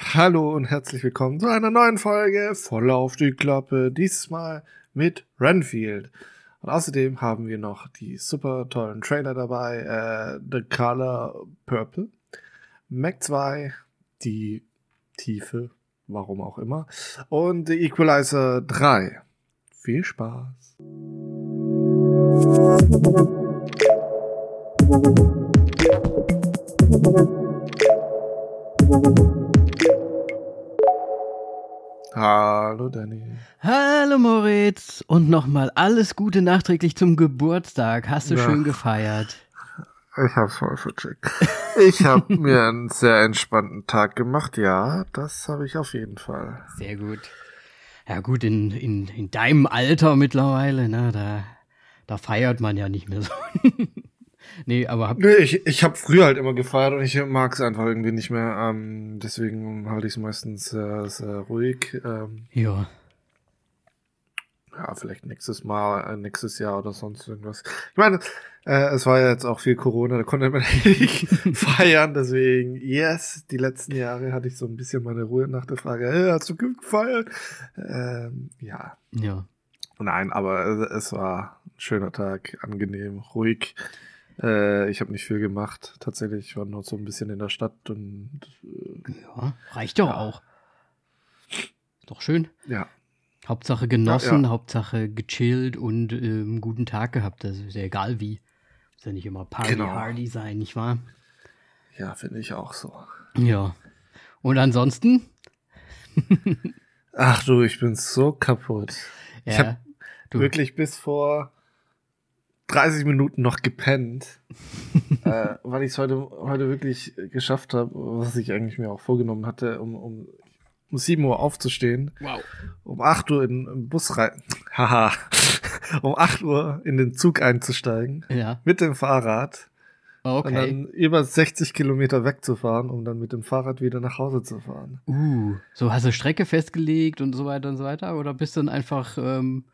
Hallo und herzlich willkommen zu einer neuen Folge voll auf die Klappe. Dieses Mal mit Renfield. Und außerdem haben wir noch die super tollen Trailer dabei. Äh, The Color Purple, Mac 2, die Tiefe, warum auch immer, und The Equalizer 3. Viel Spaß. Hallo Danny. Hallo Moritz und nochmal alles Gute nachträglich zum Geburtstag. Hast du Ja. schön gefeiert? Ich hab's voll vercheckt. Ich habe mir einen sehr entspannten Tag gemacht. Ja, das habe ich auf jeden Fall. Sehr gut. Ja gut, in, in, in deinem Alter mittlerweile, ne, da, da feiert man ja nicht mehr so. nee, aber hab, Nö, ich, ich habe früher halt immer gefeiert und ich mag es einfach irgendwie nicht mehr. Ähm, deswegen halte ich es meistens sehr, sehr ruhig. Ähm, ja, ja, vielleicht nächstes Mal, äh, nächstes Jahr oder sonst irgendwas. Ich meine, äh, es war ja jetzt auch viel Corona, da konnte man nicht feiern, deswegen, yes, die letzten Jahre hatte ich so ein bisschen meine Ruhe nach der Frage, hey, hast du gefeiert? Ähm, ja, ja. nein, aber es, es war ein schöner Tag, angenehm, ruhig. Äh, ich habe nicht viel gemacht, tatsächlich, ich war nur so ein bisschen in der Stadt und äh, Ja, reicht doch Ja. auch. Doch schön. ja, Hauptsache genossen, Ja, ja. Hauptsache gechillt und ähm, einen guten Tag gehabt. Das ist ja egal wie. Muss ja nicht immer Party Genau. Hardy sein, nicht wahr? ja, finde ich auch so. Ja. Und ansonsten? Ach du, ich bin so kaputt. Ja, Ich hab du, wirklich bis vor 30 Minuten noch gepennt, äh, weil ich es heute, heute wirklich geschafft habe, was ich eigentlich mir auch vorgenommen hatte, um, um, um 7 Uhr aufzustehen, Wow. um 8 Uhr in den Bus rein, haha, um 8 Uhr in den Zug einzusteigen, Ja, mit dem Fahrrad und okay. dann über 60 Kilometer wegzufahren, um dann mit dem Fahrrad wieder nach Hause zu fahren. Uh, so hast du Strecke festgelegt und so weiter und so weiter? Oder bist du dann einfach, ähm,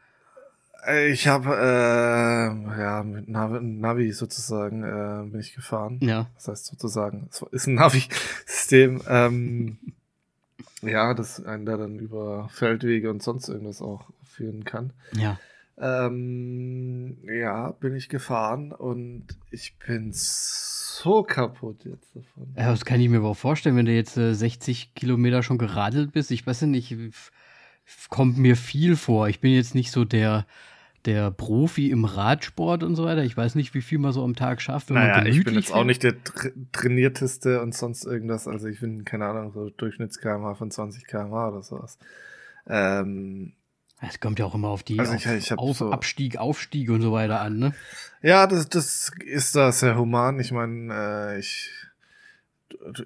Ich habe äh, ja mit Navi, Navi sozusagen äh, bin ich gefahren. ja, Das heißt sozusagen, es ist ein Navi-System. Ähm, ja, das einen da dann über Feldwege und sonst irgendwas auch führen kann. ja. Ähm, ja, bin ich gefahren und ich bin so kaputt jetzt davon. Ja, das kann ich mir aber vorstellen, wenn du jetzt äh, 60 Kilometer schon geradelt bist. Ich weiß ja nicht, kommt mir viel vor. Ich bin jetzt nicht so der, der Profi im Radsport und so weiter. Ich weiß nicht, wie viel man so am Tag schafft, wenn Naja, man ich bin jetzt auch nicht der tra trainierteste und sonst irgendwas. Also ich bin, keine Ahnung, so Durchschnitts-KMH von 20 kmh oder sowas. Ähm, Es kommt ja auch immer auf die Also auf, ich- ich hab auf so- Abstieg, Aufstieg und so weiter an, ne? Ja, das, das ist da sehr human. Ich meine, äh, ich,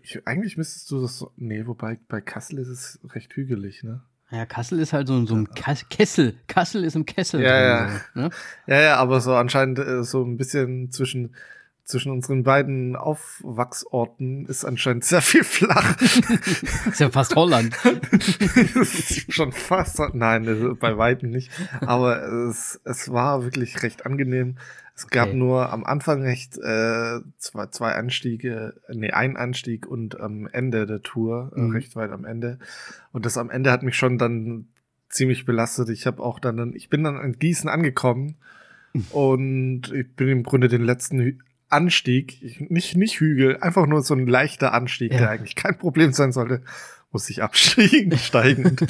ich. Eigentlich müsstest du das so. Nee, wobei bei Kassel ist es recht hügelig, ne? Ja, Kassel ist halt so, so ein Kessel. Kassel ist im Kessel Ja, ja. So, ne? Ja, ja, aber so anscheinend äh, so ein bisschen zwischen, zwischen unseren beiden Aufwachsorten ist anscheinend sehr viel flach. Ist ja fast Holland. schon fast. Nein, das- bei weitem nicht. Aber es, es war wirklich recht angenehm. Es gab Okay. nur am Anfang recht äh, zwei, zwei Anstiege, nee, ein Anstieg und am Ende der Tour, äh, Mhm. recht weit am Ende. Und das am Ende hat mich schon dann ziemlich belastet. Ich habe auch dann, ich bin dann in Gießen angekommen und ich bin im Grunde den letzten Hü Anstieg, ich, nicht, nicht Hügel, einfach nur so ein leichter Anstieg, Ja. der eigentlich kein Problem sein sollte, muss ich abstiegen, steigen und,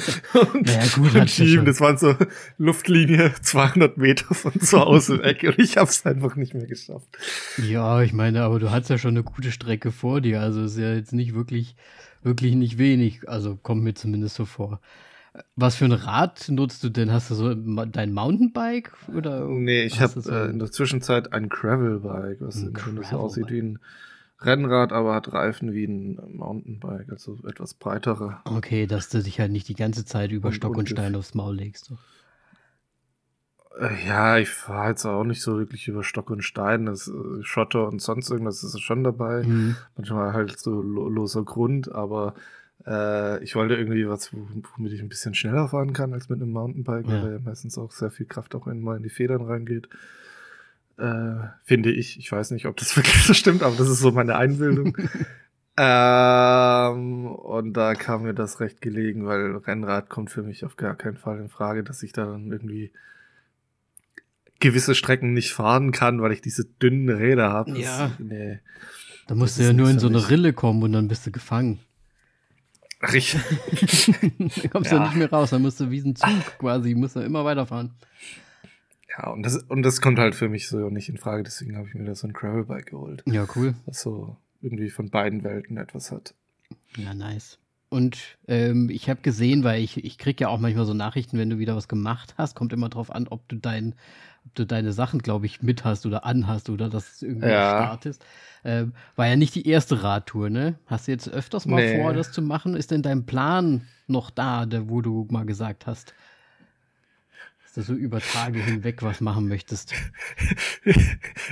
und, Ja, gut, und schieben. Das waren so Luftlinie 200 Meter von zu Hause weg und ich habe es einfach nicht mehr geschafft. Ja, ich meine, aber du hattest ja schon eine gute Strecke vor dir, also ist ja jetzt nicht wirklich, wirklich nicht wenig. Also kommt mir zumindest so vor. Was für ein Rad nutzt du denn? Hast du so dein Mountainbike oder? Nee, ich hast habe so äh, in der Zwischenzeit ein Gravelbike, was Ein Grunde so aussieht wie ein Rennrad, aber hat Reifen wie ein Mountainbike, also etwas breitere. Okay, dass du dich halt nicht die ganze Zeit über Und- Stock und und Stein aufs Maul legst. Doch. Äh, Ja, ich fahre jetzt auch nicht so wirklich über Stock und Stein. Das äh, Schotter und sonst irgendwas ist schon dabei. Mhm. Manchmal halt so lo loser Grund, aber äh, ich wollte irgendwie was, wo- womit ich ein bisschen schneller fahren kann als mit einem Mountainbike, Ja. weil ja meistens auch sehr viel Kraft auch in, mal in die Federn reingeht. Äh, finde ich. Ich weiß nicht, ob das wirklich so stimmt, aber das ist so meine Einbildung. Ähm, und da kam mir das recht gelegen, weil Rennrad kommt für mich auf gar keinen Fall in Frage, dass ich da dann irgendwie gewisse Strecken nicht fahren kann, weil ich diese dünnen Räder habe. Ja. Nee. Da musst Das du ja nur in so eine. Rille kommen und dann bist du gefangen. Richtig. dann kommst du Ja. nicht mehr raus, dann musst du wie ein Zug quasi, musst du immer weiterfahren. Ja, und das, und das kommt halt für mich so nicht in Frage, deswegen habe ich mir da so ein Gravelbike geholt, Ja, cool. was so irgendwie von beiden Welten etwas hat. Ja, nice. Und ähm, ich habe gesehen, weil ich, ich krieg ja auch manchmal so Nachrichten, wenn du wieder was gemacht hast, kommt immer drauf an, ob du dein, ob du deine Sachen, glaube ich, mit hast oder anhast oder dass es irgendwie Ja. startest. Ähm, war ja nicht die erste Radtour, ne? Hast du jetzt öfters mal Nee. vor, das zu machen? Ist denn dein Plan noch da, der, wo du mal gesagt hast, dass du über Tage hinweg was machen möchtest?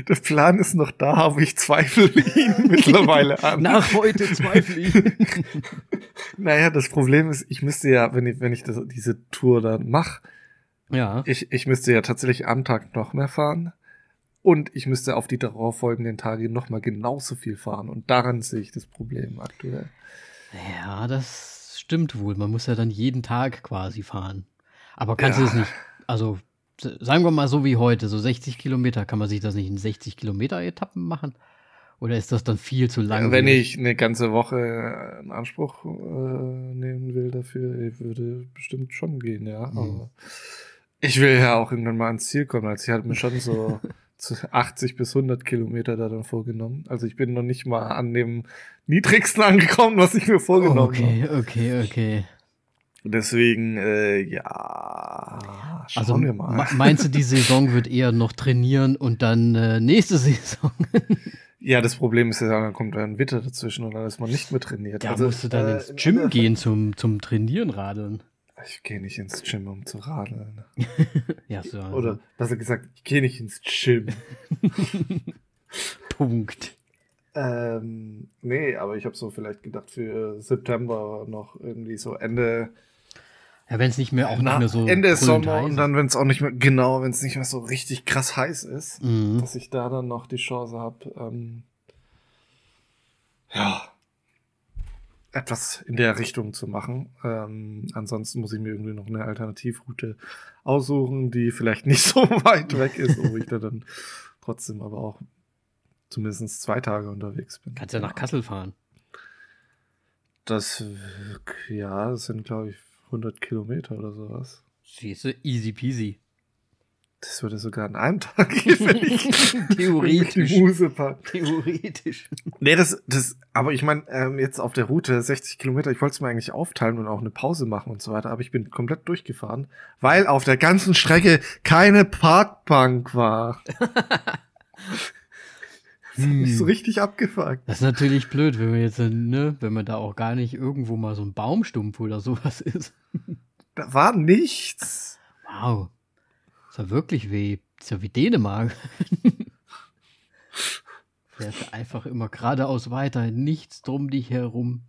Der Plan ist noch da, aber ich zweifle ihn mittlerweile an. Nach heute zweifle ich. Naja, das Problem ist, ich müsste ja, wenn ich, wenn ich das, diese Tour dann mache, ja. ich, ich müsste ja tatsächlich am Tag noch mehr fahren. Und ich müsste auf die darauffolgenden Tage noch mal genauso viel fahren. Und daran sehe ich das Problem aktuell. Ja, das stimmt wohl. Man muss ja dann jeden Tag quasi fahren. Aber kannst Ja. du es nicht, also sagen wir mal so wie heute, so 60 Kilometer, kann man sich das nicht in 60 Kilometer Etappen machen? Oder ist das dann viel zu lang? Wenn ich eine ganze Woche in Anspruch äh, nehmen will dafür, würde bestimmt schon gehen, ja. Mhm. Aber ich will ja auch irgendwann mal ans Ziel kommen. Also ich hatte mir schon so zu 80 bis 100 Kilometer da dann vorgenommen. Also ich bin noch nicht mal an dem niedrigsten angekommen, was ich mir vorgenommen habe. Okay, okay, okay. Deswegen, äh, ja, schauen Also wir mal. me- meinst du, die Saison wird eher noch trainieren und dann äh, nächste Saison? Ja, das Problem ist ja, dann kommt ein Witter dazwischen und dann ist man nicht mehr trainiert. Da Also, musst du dann äh, ins in Gym aller- gehen zum, zum Trainieren radeln. Ich gehe nicht ins Gym, um zu radeln. Ja, so. also Oder besser gesagt, ich gehe nicht ins Gym. Punkt. ähm, nee, aber ich habe so vielleicht gedacht für September noch irgendwie so Ende, Ja, wenn es nicht mehr auch na, nicht mehr so Ende Sommer und dann, wenn es auch nicht mehr, genau, wenn es nicht mehr so richtig krass heiß ist, Mhm. dass ich da dann noch die Chance habe, ähm, ja, etwas in der Richtung zu machen. Ähm, ansonsten muss ich mir irgendwie noch eine Alternativroute aussuchen, die vielleicht nicht so weit weg ist, wo ich da dann trotzdem aber auch zumindest zwei Tage unterwegs bin. Kannst ja nach Kassel fahren. Das, ja, das sind glaube ich 100 Kilometer oder sowas. Siehst du, easy peasy. Das würde sogar an einem Tag gehen, wenn ich Theoretisch. die Muse pack. Theoretisch. Nee, das, das, aber ich meine, ähm, jetzt auf der Route 60 Kilometer, ich wollte es mir eigentlich aufteilen und auch eine Pause machen und so weiter, aber ich bin komplett durchgefahren, weil auf der ganzen Strecke keine Parkbank war. Das hat mich so Hm. richtig abgefuckt. Das ist natürlich blöd, wenn man jetzt, ne, wenn man da auch gar nicht irgendwo mal so ein Baumstumpf oder sowas ist. Da war nichts. Wow. Ist ja wirklich wie, ist ja wie Dänemark. Fährst einfach immer geradeaus weiter, nichts drum dich herum.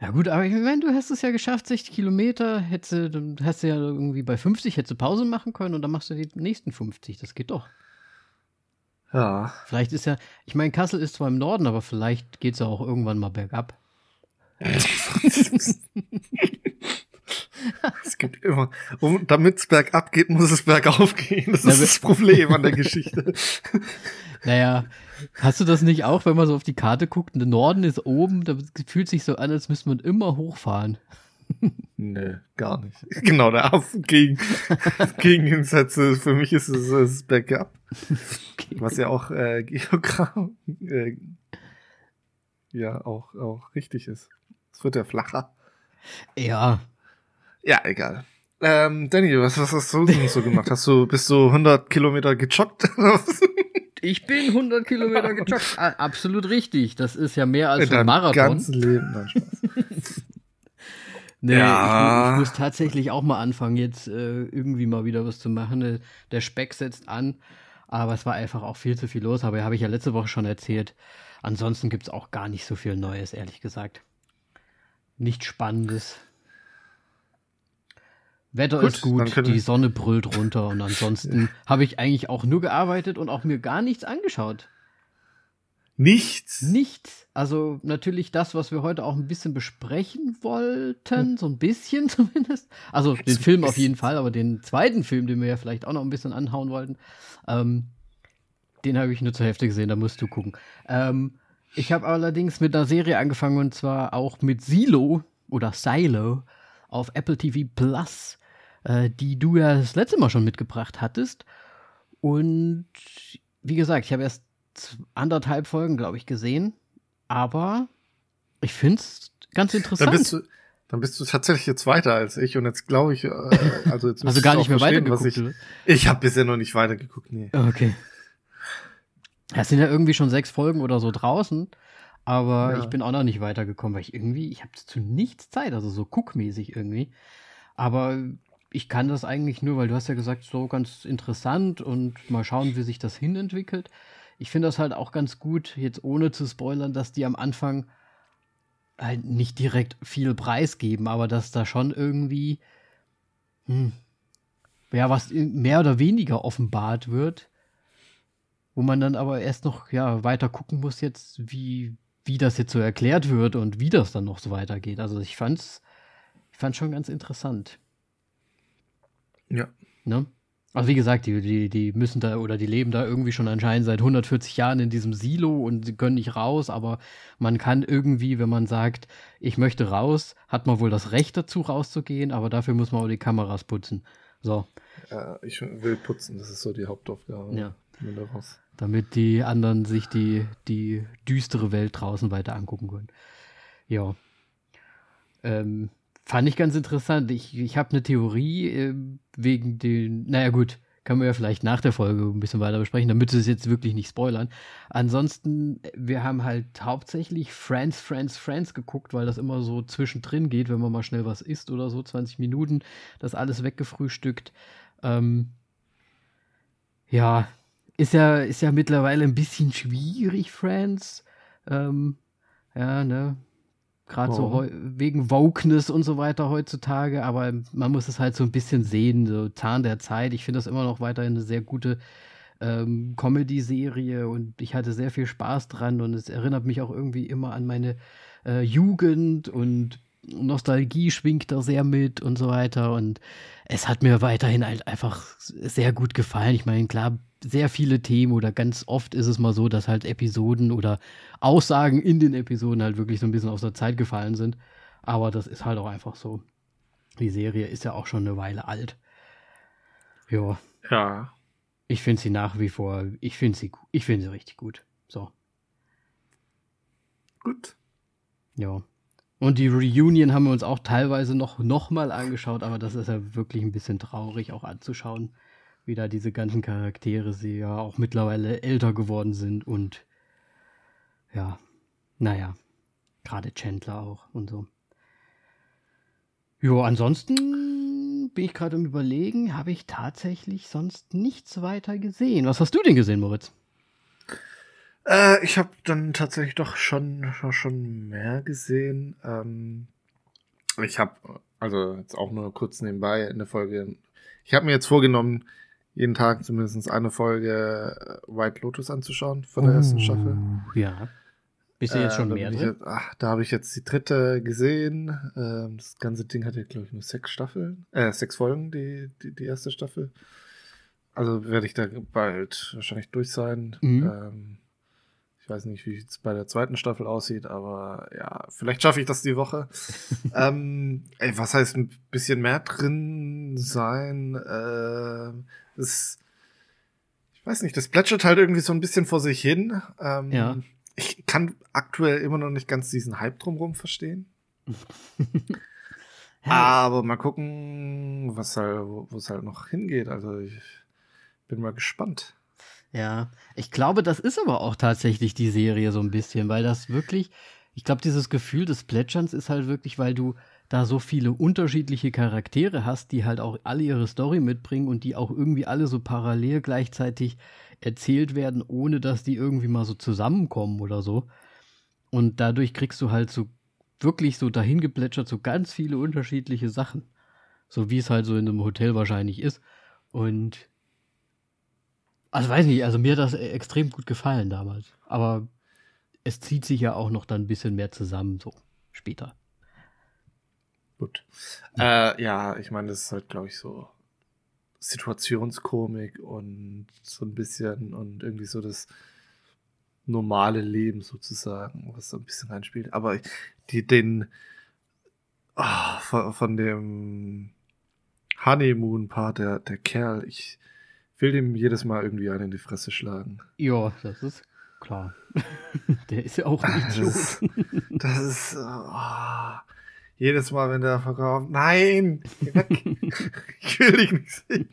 Ja gut, aber ich meine, du hast es ja geschafft, 60 Kilometer, hättest du, dann hast du ja irgendwie bei 50 hättest du Pause machen können und dann machst du die nächsten 50, das geht doch. Ja. Vielleicht ist ja, ich meine, Kassel ist zwar im Norden, aber vielleicht geht es ja auch irgendwann mal bergab. es gibt immer, um, damit es bergab geht, muss es bergauf gehen. Das Na, ist das Problem an der Geschichte. Naja, hast du das nicht auch, wenn man so auf die Karte guckt, der Norden ist oben, da fühlt sich so an, als müsste man immer hochfahren. Nö, gar nicht. Genau, der Auf- gegen, Gegensätze. Für mich ist es, ist bergab. Was ja auch äh, Geogramm, äh, ja auch, auch richtig ist. Es wird ja flacher. Ja, Ja, egal. Ähm, Danny, was, was hast du denn so gemacht? Hast du, bist du 100 Kilometer gejoggt? ich bin 100 Kilometer gejoggt. Absolut richtig. Das ist ja mehr als In ein Marathon. ganzen Leben. Nein, Spaß. Nee, Ja. ich, ich muss tatsächlich auch mal anfangen, jetzt äh, irgendwie mal wieder was zu machen. Der- Der Speck setzt an, aber es war einfach auch viel zu viel los. Aber habe ich ja letzte Woche schon erzählt. Ansonsten gibt es auch gar nicht so viel Neues, ehrlich gesagt. Nichts Spannendes. Wetter Gut, ist gut, die Sonne brüllt runter und ansonsten habe ich eigentlich auch nur gearbeitet und auch mir gar nichts angeschaut. Nichts. Nichts. Also natürlich das, was wir heute auch ein bisschen besprechen wollten, so ein bisschen zumindest. Also den Film auf jeden Fall, aber den zweiten Film, den wir ja vielleicht auch noch ein bisschen anhauen wollten, ähm, den habe ich nur zur Hälfte gesehen, da musst du gucken. Ähm, ich habe allerdings mit einer Serie angefangen und zwar auch mit Silo oder Silo auf Apple TV Plus, äh, die du ja das letzte Mal schon mitgebracht hattest. Und wie gesagt, ich habe erst anderthalb Folgen, glaube ich, gesehen. Aber ich finde es ganz interessant. Dann bist, du, dann bist du tatsächlich jetzt weiter als ich und jetzt glaube ich, äh, also jetzt also gar nicht mehr weitergeguckt. Ich, ich habe bisher noch nicht weitergeguckt, nee. Okay. Es sind ja irgendwie schon sechs Folgen oder so draußen, aber ja. ich bin auch noch nicht weitergekommen, weil ich irgendwie, ich habe zu nichts Zeit, also so guckmäßig irgendwie. Aber ich kann das eigentlich nur, weil du hast ja gesagt, so ganz interessant und mal schauen, wie sich das hinentwickelt ich finde das halt auch ganz gut, jetzt ohne zu spoilern, dass die am Anfang halt nicht direkt viel preisgeben, aber dass da schon irgendwie, hm, ja, was mehr oder weniger offenbart wird, wo man dann aber erst noch, ja, weiter gucken muss jetzt, wie, wie das jetzt so erklärt wird und wie das dann noch so weitergeht. Also ich fand's, ich fand's schon ganz interessant. Ja. Ne? Also wie gesagt, die, die, die müssen da oder die leben da irgendwie schon anscheinend seit 140 Jahren in diesem Silo und sie können nicht raus, aber man kann irgendwie, wenn man sagt, ich möchte raus, hat man wohl das Recht dazu rauszugehen, aber dafür muss man auch die Kameras putzen. So. Ja, ich will putzen, das ist so die Hauptaufgabe. Ja. Damit die anderen sich die, die düstere Welt draußen weiter angucken können. Ja. Ähm, Fand ich ganz interessant. Ich, ich habe eine Theorie äh, wegen den, naja gut, können wir ja vielleicht nach der Folge ein bisschen weiter besprechen, damit sie es jetzt wirklich nicht spoilern. Ansonsten, wir haben halt hauptsächlich Friends, Friends, Friends geguckt, weil das immer so zwischendrin geht, wenn man mal schnell was isst oder so, 20 Minuten, das alles weggefrühstückt. Ähm, ja, ist ja, ist ja mittlerweile ein bisschen schwierig, Friends. Ähm, ja, ne? Gerade so wegen Wokeness und so weiter heutzutage, aber man muss es halt so ein bisschen sehen, so Zahn der Zeit. Ich finde das immer noch weiterhin eine sehr gute ähm, Comedy-Serie und ich hatte sehr viel Spaß dran und es erinnert mich auch irgendwie immer an meine äh, Jugend und Nostalgie schwingt da sehr mit und so weiter und es hat mir weiterhin halt einfach sehr gut gefallen. Ich meine, klar, sehr viele Themen oder ganz oft ist es mal so, dass halt Episoden oder Aussagen in den Episoden halt wirklich so ein bisschen aus der Zeit gefallen sind. Aber das ist halt auch einfach so. Die Serie ist ja auch schon eine Weile alt. Ja. Ja. Ich finde sie nach wie vor, ich finde sie, ich finde sie richtig gut. So. Gut. Ja. Und die Reunion haben wir uns auch teilweise noch, noch mal angeschaut, aber das ist ja wirklich ein bisschen traurig auch anzuschauen wie da diese ganzen Charaktere sie ja auch mittlerweile älter geworden sind und ja, naja, gerade Chandler auch und so. Jo, ansonsten bin ich gerade im Überlegen, habe ich tatsächlich sonst nichts weiter gesehen. Was hast du denn gesehen, Moritz? Äh, ich habe dann tatsächlich doch schon, schon mehr gesehen. Ähm, ich habe, also jetzt auch nur kurz nebenbei eine Folge. Ich habe mir jetzt vorgenommen, jeden Tag zumindest eine Folge äh, White Lotus anzuschauen von der uh, ersten Staffel. Ja. Bist du jetzt schon äh, mehr drin? Jetzt, ach, da habe ich jetzt die dritte gesehen. Ähm, das ganze Ding hatte, glaube ich, nur sechs Staffeln. Äh, sechs Folgen, die, die, die erste Staffel. Also werde ich da bald wahrscheinlich durch sein. Mhm. Ähm, ich weiß nicht, wie es bei der zweiten Staffel aussieht, aber ja, vielleicht schaffe ich das die Woche. ähm, ey, was heißt ein bisschen mehr drin sein? Äh, das, ich weiß nicht, das plätschert halt irgendwie so ein bisschen vor sich hin. Ähm, ja. Ich kann aktuell immer noch nicht ganz diesen Hype drumherum verstehen. Aber mal gucken, was halt, wo es halt noch hingeht. Also ich bin mal gespannt. Ja, ich glaube, das ist aber auch tatsächlich die Serie so ein bisschen, weil das wirklich, ich glaube, dieses Gefühl des Plätscherns ist halt wirklich, weil du da so viele unterschiedliche Charaktere hast, die halt auch alle ihre Story mitbringen und die auch irgendwie alle so parallel gleichzeitig erzählt werden, ohne dass die irgendwie mal so zusammenkommen oder so. Und dadurch kriegst du halt so wirklich so dahin geplätschert so ganz viele unterschiedliche Sachen. So wie es halt so in einem Hotel wahrscheinlich ist. Und also weiß nicht, also mir hat das extrem gut gefallen damals. Aber es zieht sich ja auch noch dann ein bisschen mehr zusammen, so später. Gut. Äh, ja, ich meine, das ist halt, glaube ich, so Situationskomik und so ein bisschen und irgendwie so das normale Leben sozusagen, was so ein bisschen reinspielt. Aber die, den oh, von, von dem Honeymoon-Part, der, der Kerl, ich will dem jedes Mal irgendwie einen in die Fresse schlagen. Ja, das ist klar. der ist ja auch ein Idiot. Das, das ist. Oh, jedes Mal, wenn der verkauft. Nein! ich will dich nicht sehen.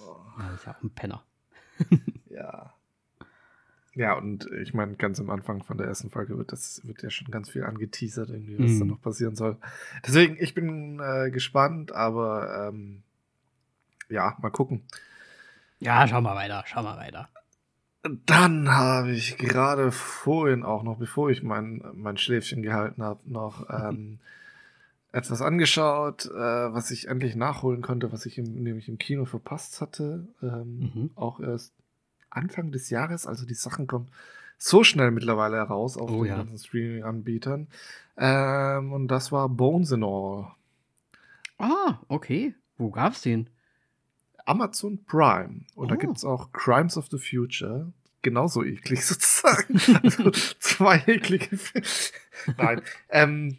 Oh. Ja, das ist ja auch ein Penner. ja. Ja, und ich meine, ganz am Anfang von der ersten Folge wird das wird ja schon ganz viel angeteasert, irgendwie, was mm. da noch passieren soll. Deswegen, ich bin äh, gespannt, aber ähm, ja, mal gucken. Ja, schau mal weiter, schau mal weiter. Dann habe ich gerade vorhin auch noch, bevor ich mein, mein Schläfchen gehalten habe, noch ähm, etwas angeschaut, äh, was ich endlich nachholen konnte, was ich im, nämlich im Kino verpasst hatte. Ähm, mhm. Auch erst Anfang des Jahres, also die Sachen kommen so schnell mittlerweile heraus auf oh, den ja. ganzen Streaming-Anbietern. Ähm, und das war Bones and All. Ah, okay. Wo gab's den? Amazon Prime. Und oh. da gibt es auch Crimes of the Future. Genauso eklig sozusagen. also zwei eklige Filme. Nein. Ähm,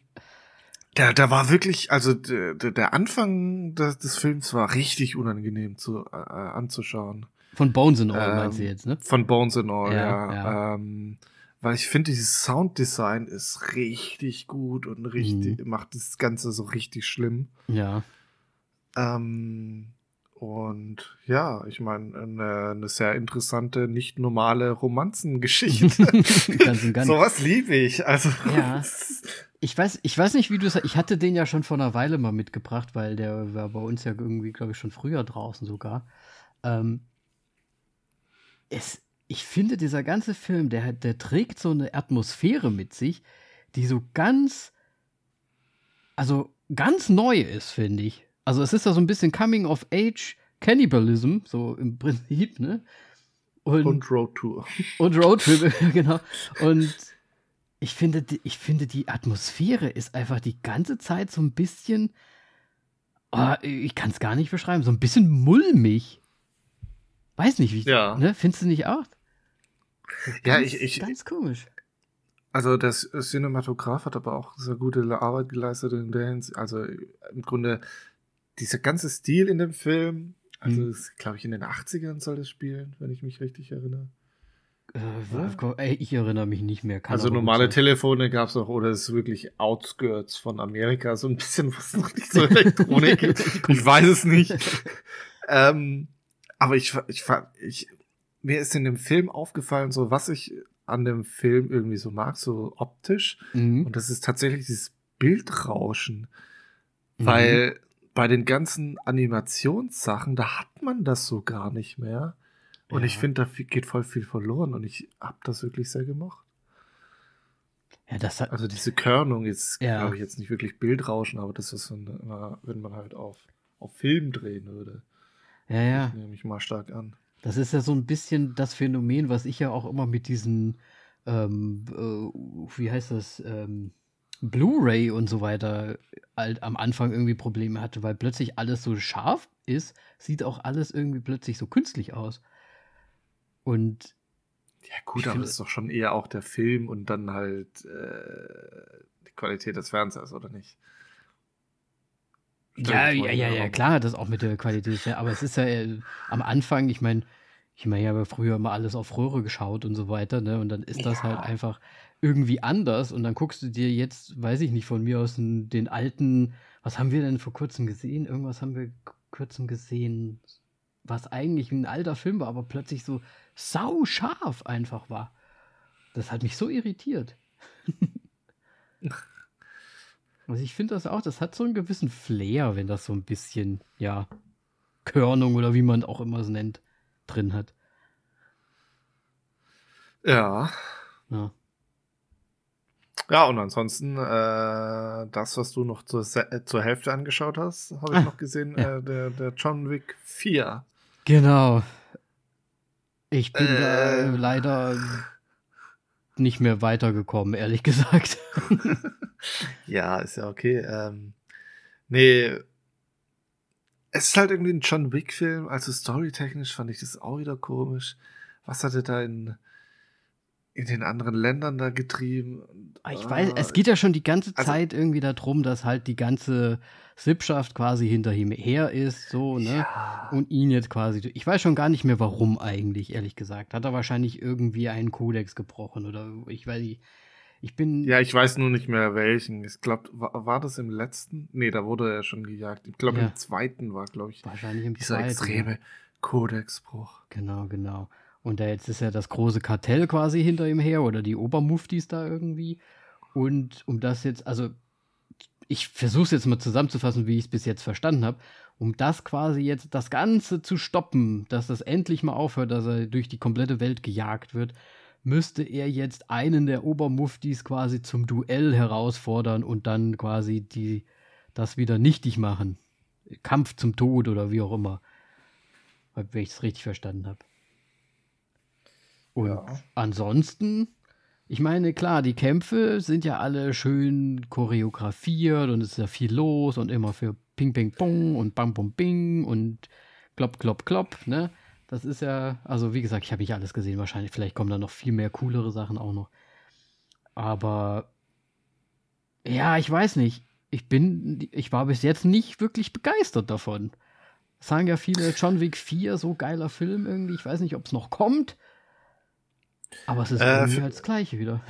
der, der war wirklich, also der, der Anfang des, des Films war richtig unangenehm zu, äh, anzuschauen. Von Bones and All ähm, meinst du jetzt, ne? Von Bones and All, ja. ja. ja. Ähm, weil ich finde, dieses Sounddesign ist richtig gut und richtig, mhm. macht das Ganze so richtig schlimm. Ja. Ähm, und ja, ich meine, eine, eine, sehr interessante, nicht normale Romanzengeschichte. ganz. Sowas liebe ich. Also. Ja. Ich weiß, ich weiß nicht, wie du es. Ich hatte den ja schon vor einer Weile mal mitgebracht, weil der war bei uns ja irgendwie, glaube ich, schon früher draußen sogar. Ähm, es, ich finde, dieser ganze Film, der, der trägt so eine Atmosphäre mit sich, die so ganz, also ganz neu ist, finde ich. Also es ist ja so ein bisschen Coming of Age Cannibalism, so im Prinzip, ne? Und, und Road Tour. Und Road Trip, genau. Und ich finde, ich finde, die Atmosphäre ist einfach die ganze Zeit so ein bisschen, oh, ich kann es gar nicht beschreiben, so ein bisschen mulmig. Weiß nicht, wie, ja. ne? Findest du nicht auch? Ja, ich, ich. Ganz komisch. Also, der Cinematograf hat aber auch sehr gute Arbeit geleistet in der Hinsicht. Also, im Grunde, dieser ganze Stil in dem Film, also, mhm. glaube ich, in den 80ern soll das spielen, wenn ich mich richtig erinnere. Äh, ich erinnere mich nicht mehr. Kann also normale Telefone gab es auch, oder ist wirklich Outskirts von Amerika, so ein bisschen was noch nicht so Elektronik. ich weiß es nicht. ähm, aber ich, ich, ich, mir ist in dem Film aufgefallen, so was ich an dem Film irgendwie so mag, so optisch. Mhm. Und das ist tatsächlich dieses Bildrauschen. Mhm. Weil bei den ganzen Animationssachen, da hat man das so gar nicht mehr. Und ja. ich finde, da geht voll viel verloren und ich habe das wirklich sehr gemocht. Ja, das hat, also diese Körnung ist, ja. glaube ich, jetzt nicht wirklich Bildrauschen, aber das ist, so eine, wenn man halt auf, auf Film drehen würde. Ja, ja. Das nehme ich mal stark an. Das ist ja so ein bisschen das Phänomen, was ich ja auch immer mit diesen, ähm, äh, wie heißt das, ähm, Blu-ray und so weiter halt am Anfang irgendwie Probleme hatte, weil plötzlich alles so scharf ist, sieht auch alles irgendwie plötzlich so künstlich aus. Und ja, gut, aber das ist doch schon eher auch der Film und dann halt äh, die Qualität des Fernsehers, oder nicht? Ja, ja, ja, ja, klar, das auch mit der Qualität, aber es ist ja äh, am Anfang, ich meine, ich meine, ich habe früher mal alles auf Röhre geschaut und so weiter, ne? Und dann ist das halt einfach irgendwie anders und dann guckst du dir jetzt, weiß ich nicht, von mir aus den, den alten, was haben wir denn vor kurzem gesehen? Irgendwas haben wir kurzem gesehen, was eigentlich ein alter Film war, aber plötzlich so sau scharf einfach war. Das hat mich so irritiert. also ich finde das auch, das hat so einen gewissen Flair, wenn das so ein bisschen, ja, Körnung oder wie man auch immer es nennt, drin hat. Ja. Ja. Ja, und ansonsten, äh, das, was du noch zur, äh, zur Hälfte angeschaut hast, habe ich ah, noch gesehen, ja. äh, der, der John Wick 4. Genau. Ich bin äh, leider nicht mehr weitergekommen, ehrlich gesagt. ja, ist ja okay. Ähm, nee, es ist halt irgendwie ein John Wick-Film, also storytechnisch fand ich das auch wieder komisch. Was hat er da in, in den anderen Ländern da getrieben? Ah, ich weiß, es geht ja schon die ganze also Zeit irgendwie darum, dass halt die ganze Sippschaft quasi hinter ihm her ist, so, ne? Ja. Und ihn jetzt quasi. Ich weiß schon gar nicht mehr, warum eigentlich, ehrlich gesagt. Hat er wahrscheinlich irgendwie einen Kodex gebrochen oder ich weiß nicht. Ich bin. Ja, ich weiß nur nicht mehr welchen. Ich glaube, war, war, das im letzten? Nee, da wurde er schon gejagt. Ich glaube, ja. im zweiten war, glaube ich, wahrscheinlich im dieser zweiten, extreme ja. Kodexbruch. Genau, genau. Und da jetzt ist ja das große Kartell quasi hinter ihm her oder die Obermuftis da irgendwie. Und um das jetzt, also ich versuche es jetzt mal zusammenzufassen, wie ich es bis jetzt verstanden habe, um das quasi jetzt das Ganze zu stoppen, dass das endlich mal aufhört, dass er durch die komplette Welt gejagt wird, müsste er jetzt einen der Obermuftis quasi zum Duell herausfordern und dann quasi die, das wieder nichtig machen. Kampf zum Tod oder wie auch immer. Wenn ich es richtig verstanden habe. Und ja. ansonsten, ich meine, klar, die Kämpfe sind ja alle schön choreografiert und es ist ja viel los und immer für Ping, Ping, Pong und Bang, Bum, Bing und Klopp, Klopp, Klopp, ne? Das ist ja, also wie gesagt, ich habe nicht alles gesehen, wahrscheinlich. Vielleicht kommen da noch viel mehr coolere Sachen auch noch. Aber ja, ich weiß nicht. Ich bin, ich war bis jetzt nicht wirklich begeistert davon. sagen ja viele, John Wick 4, so geiler Film irgendwie. Ich weiß nicht, ob es noch kommt. Aber es ist äh, halt das Gleiche wieder.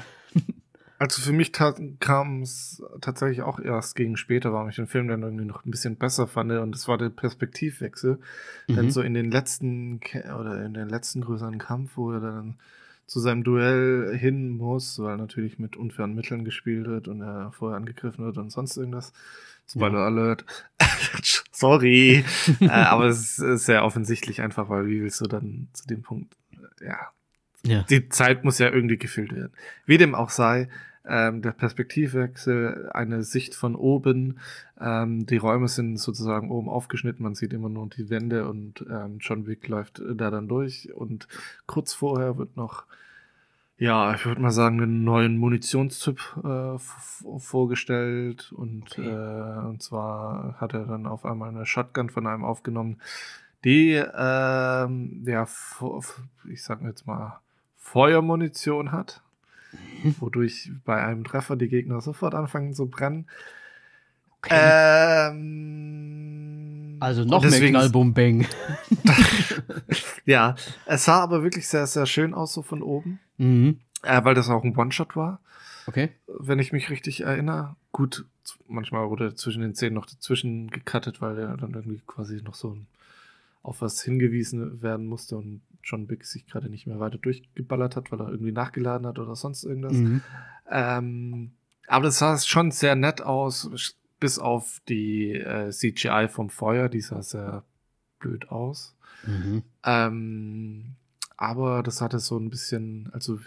Also für mich kam es tatsächlich auch erst gegen später, warum ich den Film dann irgendwie noch ein bisschen besser fand. Und das war der Perspektivwechsel. Mhm. Denn so in den letzten oder in den letzten größeren Kampf, wo er dann zu seinem Duell hin muss, weil natürlich mit unfairen Mitteln gespielt wird und er vorher angegriffen wird und sonst irgendwas. Spoiler ja. Alert. Sorry. äh, aber es ist sehr offensichtlich einfach, weil wie willst du dann zu dem Punkt, ja, ja. Die Zeit muss ja irgendwie gefüllt werden. Wie dem auch sei, ähm, der Perspektivwechsel, eine Sicht von oben. Ähm, die Räume sind sozusagen oben aufgeschnitten, man sieht immer nur die Wände und ähm, John Wick läuft da dann durch. Und kurz vorher wird noch, ja, ich würde mal sagen, einen neuen Munitionstyp äh, vorgestellt. Und, okay. äh, und zwar hat er dann auf einmal eine Shotgun von einem aufgenommen, die, ähm, ja, ich sag jetzt mal, Feuermunition hat, wodurch bei einem Treffer die Gegner sofort anfangen zu brennen. Okay. Ähm, also noch deswegen, mehr Knallbumbang. ja, es sah aber wirklich sehr, sehr schön aus, so von oben. Mhm. Äh, weil das auch ein One-Shot war. Okay. Wenn ich mich richtig erinnere. Gut, manchmal wurde zwischen den Szenen noch dazwischen gecuttet, weil er dann irgendwie quasi noch so auf was hingewiesen werden musste und John Big sich gerade nicht mehr weiter durchgeballert hat, weil er irgendwie nachgeladen hat oder sonst irgendwas. Mhm. Ähm, aber das sah schon sehr nett aus, bis auf die äh, CGI vom Feuer, die sah sehr blöd aus. Mhm. Ähm, aber das hatte so ein bisschen, also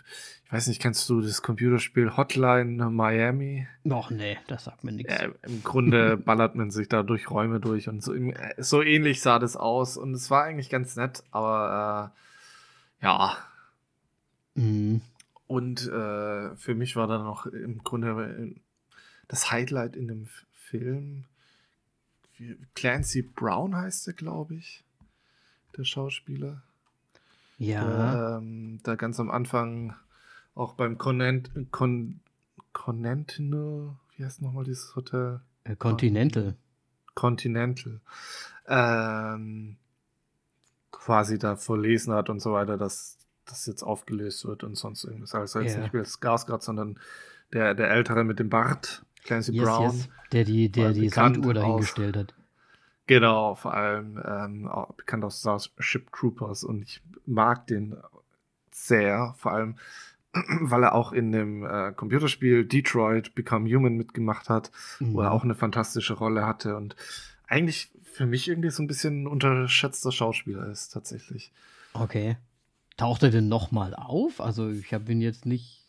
ich weiß nicht, kennst du das Computerspiel Hotline Miami? Noch nee, das sagt mir nichts. Äh, Im Grunde ballert man sich da durch Räume durch und so, so ähnlich sah das aus und es war eigentlich ganz nett, aber äh, ja. Mhm. Und äh, für mich war dann noch im Grunde das Highlight in dem Film Clancy Brown heißt er, glaube ich, der Schauspieler. Ja. Ähm, da ganz am Anfang auch beim Conent, Con, Continental, wie heißt nochmal dieses Hotel? Äh, Continental. Continental. Ähm, quasi da verlesen hat und so weiter, dass das jetzt aufgelöst wird und sonst irgendwas. Also jetzt yeah. nicht mehr das Gasgrad, sondern der, der Ältere mit dem Bart, Clancy yes, Brown. Yes. Der die, der die Sanduhr dahingestellt hat. Genau, vor allem ähm, bekannt aus Starship Troopers und ich mag den sehr, vor allem weil er auch in dem äh, Computerspiel Detroit Become Human mitgemacht hat, mhm. wo er mhm. auch eine fantastische Rolle hatte und eigentlich für mich irgendwie so ein bisschen ein unterschätzter Schauspieler ist, tatsächlich. Okay. Taucht er denn nochmal auf? Also ich habe ihn jetzt nicht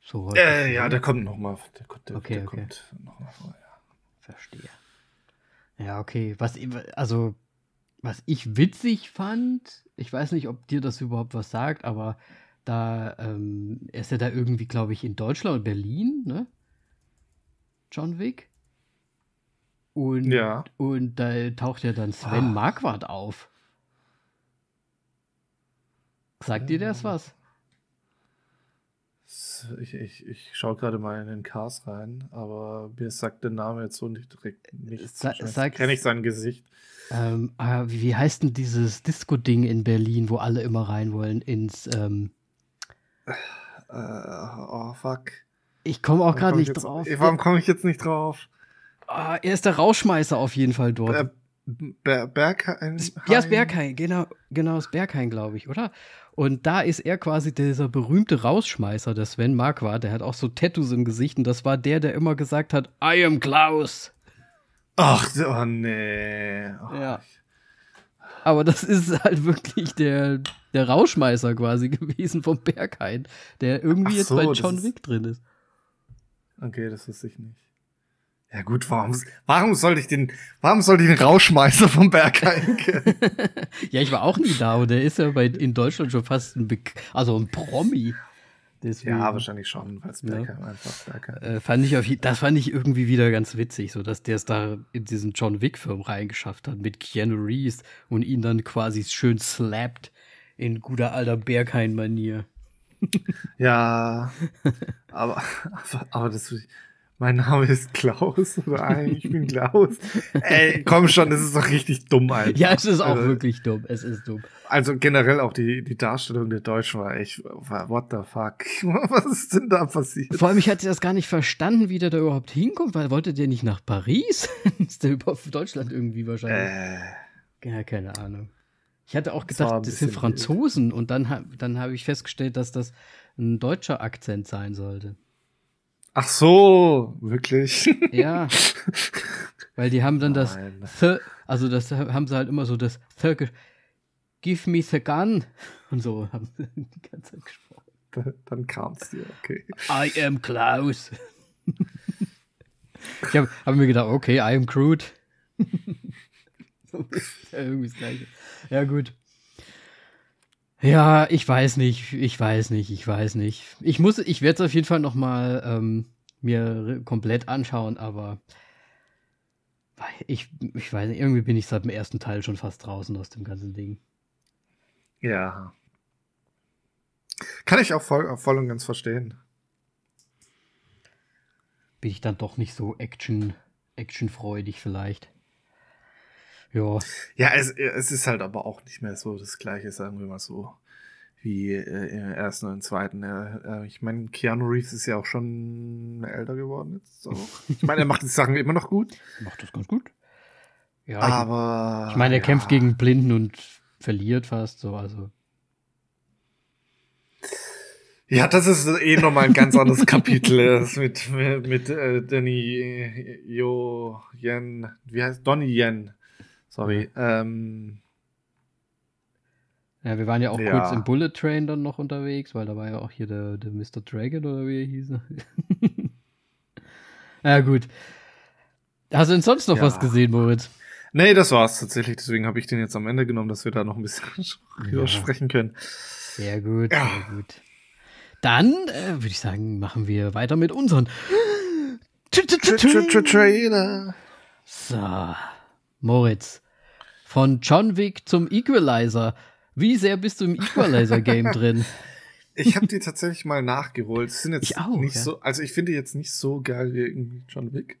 so äh, Ja, der kommt nochmal. Der, der, okay, der okay. kommt nochmal vor, ja. Verstehe. Ja, okay. Was, also, was ich witzig fand, ich weiß nicht, ob dir das überhaupt was sagt, aber da ähm, ist er da irgendwie, glaube ich, in Deutschland und Berlin, ne? John Wick. Und, Ja. und da taucht ja dann Sven Ah. Marquardt auf. Sagt dir das was? Ich, ich, ich schaue gerade mal in den Cast rein, aber mir sagt der Name jetzt so nicht direkt nichts. Sa- sag- Kenne ich sein Gesicht. Ähm, ah, wie, heißt denn dieses Disco-Ding in Berlin, wo alle immer rein wollen ins, ähm, Äh, oh, fuck. ich komme auch gerade komm ich nicht jetzt- drauf. Warum komme ich jetzt nicht drauf? Ah, er ist der Rauschmeißer auf jeden Fall dort. Äh, Ber Berghain? Ja, ist Berghain, genau, genau, ist Berghain, glaube ich, oder? Und da ist er quasi dieser berühmte Rausschmeißer, der Sven Marquardt, der hat auch so Tattoos im Gesicht und das war der, der immer gesagt hat, I am Klaus. Ach, oh nee. Oh, Ja. Aber das ist halt wirklich der, der Rauschmeißer quasi gewesen vom Berghain, der irgendwie Ach jetzt so, bei das John ist- Wick drin ist. Okay, das wusste ich nicht. Ja gut, warum, warum sollte ich den, warum sollte ich den Rauschmeißer vom Berghain kennen? Ja, ich war auch nie da und der ist ja bei, in Deutschland schon fast ein, Bek also ein Promi. Deswegen. ja, wahrscheinlich schon, weil es Ja. Berghain einfach Berghain Äh, fand ich auf, das fand ich irgendwie wieder ganz witzig, so dass der es da in diesen John Wick-Film reingeschafft hat mit Keanu Reeves und ihn dann quasi schön slappt in guter alter Berghain-Manier. Ja, aber, aber, aber das, mein Name ist Klaus oder eigentlich ich bin Klaus. Ey, komm schon, das ist doch richtig dumm, Alter. Ja, es ist auch also, wirklich dumm. Es ist dumm. Also generell auch die, die Darstellung der Deutschen war echt, what the fuck? Was ist denn da passiert? Vor allem, ich hatte das gar nicht verstanden, wie der da überhaupt hinkommt, weil wollte der nicht nach Paris? ist der über Deutschland irgendwie wahrscheinlich? Äh, Ja, keine Ahnung. Ich hatte auch gedacht, das sind Franzosen und dann, dann habe ich festgestellt, dass das ein deutscher Akzent sein sollte. Ach so, wirklich? Ja. Weil die haben dann das, Nein. Th also das haben sie halt immer so das Türkisch, give me the gun und so haben sie die ganze Zeit gesprochen. Dann kam's dir, okay. I am Klaus. ich habe hab mir gedacht, okay, I am so ja irgendwie das Gleiche. Ja, gut. Ja, ich weiß nicht, ich weiß nicht, ich weiß nicht. Ich muss, ich werde es auf jeden Fall noch mal ähm, mir komplett anschauen, aber ich, ich weiß nicht, irgendwie bin ich seit dem ersten Teil schon fast draußen aus dem ganzen Ding. Ja. Kann ich auch voll, voll und ganz verstehen. Bin ich dann doch nicht so action, actionfreudig vielleicht. Ja. Ja, es, es ist halt aber auch nicht mehr so das Gleiche, sagen wir mal so, wie äh, im ersten und im zweiten. Äh, ich meine, Keanu Reeves ist ja auch schon älter geworden jetzt. Auch. Ich meine, er macht die Sachen immer noch gut, Macht das ganz gut. Ja, aber. ich, ich meine, er ja. kämpft gegen Blinden und verliert fast so, also. Ja, das ist eh nochmal ein ganz anderes Kapitel. Das mit mit, mit äh, Danny Jo Yen, wie heißt Donny Yen? Sorry. Ähm, Ja, wir waren ja auch Ja. kurz im Bullet Train dann noch unterwegs, weil da war ja auch hier der, der Mr. Dragon oder wie er hieß. ja, gut. Hast du denn sonst noch Ja. was gesehen, Moritz? nee, das war's tatsächlich. Deswegen habe ich den jetzt am Ende genommen, dass wir da noch ein bisschen drüber Ja. sprechen können. Sehr gut, Ja. sehr gut. Dann äh, würde ich sagen, machen wir weiter mit unseren Tra- tra- tra- Tra- tra- tra- Trailer. So, Moritz. Von John Wick zum Equalizer. Wie sehr bist du im Equalizer-Game drin? Ich habe die tatsächlich mal nachgeholt. Sie sind jetzt Ich auch, nicht ja. so, also ich finde die jetzt nicht so geil wie irgendwie John Wick.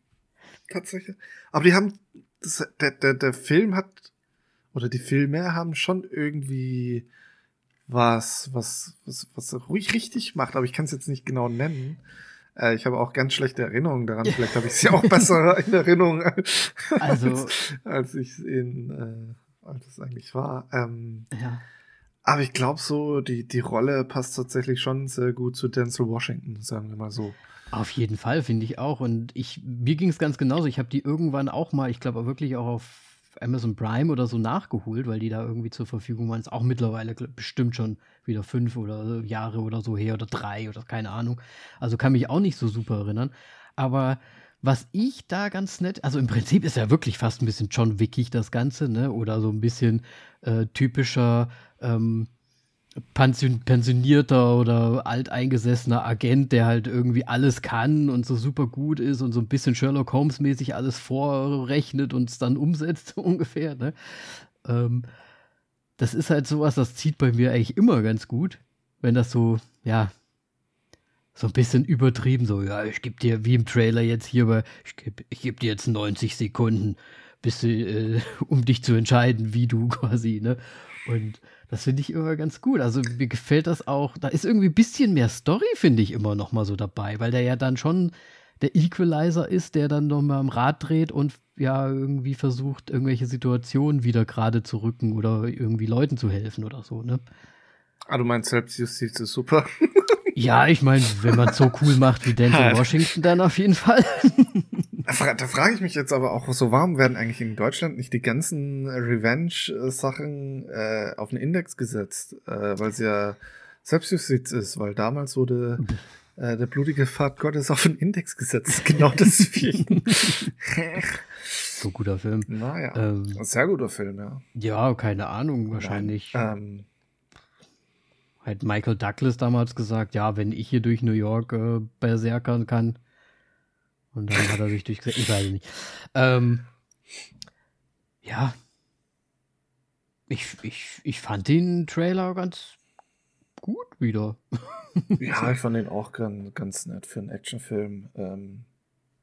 Tatsächlich. Aber die haben, das, der, der, der Film hat, oder die Filme haben schon irgendwie was, was, was, was ruhig richtig macht, aber ich kann es jetzt nicht genau nennen. Äh, ich habe auch ganz schlechte Erinnerungen daran. Vielleicht habe ich sie auch besser in Erinnerung, Also- als, als ich in, äh, als es eigentlich war. Ähm, ja. aber ich glaube so, die, die Rolle passt tatsächlich schon sehr gut zu Denzel Washington, sagen wir mal so. Auf jeden Fall, finde ich auch. Und ich, mir ging es ganz genauso. Ich habe die irgendwann auch mal, ich glaube wirklich auch auf Amazon Prime oder so nachgeholt, weil die da irgendwie zur Verfügung waren. Ist auch mittlerweile bestimmt schon wieder fünf oder so Jahre oder so her oder drei oder keine Ahnung. Also kann mich auch nicht so super erinnern. Aber was ich da ganz nett, also im Prinzip ist ja wirklich fast ein bisschen John Wickig das Ganze, ne? Oder so ein bisschen äh, typischer ähm, pensionierter oder alteingesessener Agent, der halt irgendwie alles kann und so super gut ist und so ein bisschen Sherlock Holmes-mäßig alles vorrechnet und es dann umsetzt, ungefähr. Ne? Ähm, das ist halt sowas, das zieht bei mir eigentlich immer ganz gut, wenn das so, ja, so ein bisschen übertrieben, so, ja, ich gebe dir, wie im Trailer jetzt hier, aber ich gebe ich geb dir jetzt 90 Sekunden, bis äh, um dich zu entscheiden, wie du quasi, ne? Und das finde ich immer ganz gut. Also mir gefällt das auch. Da ist irgendwie ein bisschen mehr Story, finde ich, immer noch mal so dabei, weil der ja dann schon der Equalizer ist, der dann noch mal am Rad dreht und ja irgendwie versucht, irgendwelche Situationen wieder gerade zu rücken oder irgendwie Leuten zu helfen oder so, ne? Ah, du meinst Selbstjustiz ist super. ja, ich meine, wenn man so cool macht wie Denzel Washington, dann auf jeden Fall. Da, da frage ich mich jetzt aber auch so, warum werden eigentlich in Deutschland nicht die ganzen Revenge-Sachen äh, auf den Index gesetzt? Äh, weil es ja Selbstjustiz ist, weil damals wurde äh, der blutige Pfad Gottes auf den Index gesetzt. Genau deswegen. so guter Film. Naja, ähm, sehr guter Film, ja. Ja, keine Ahnung, wahrscheinlich. Ähm, hat Michael Douglas damals gesagt, ja, wenn ich hier durch New York äh, berserkern kann, und dann hat er sich durchgesetzt. Ich weiß nicht. Ähm, ja. Ich, ich, ich fand den Trailer ganz gut wieder. ja, ich fand den auch ganz, ganz nett für einen Actionfilm. Ähm,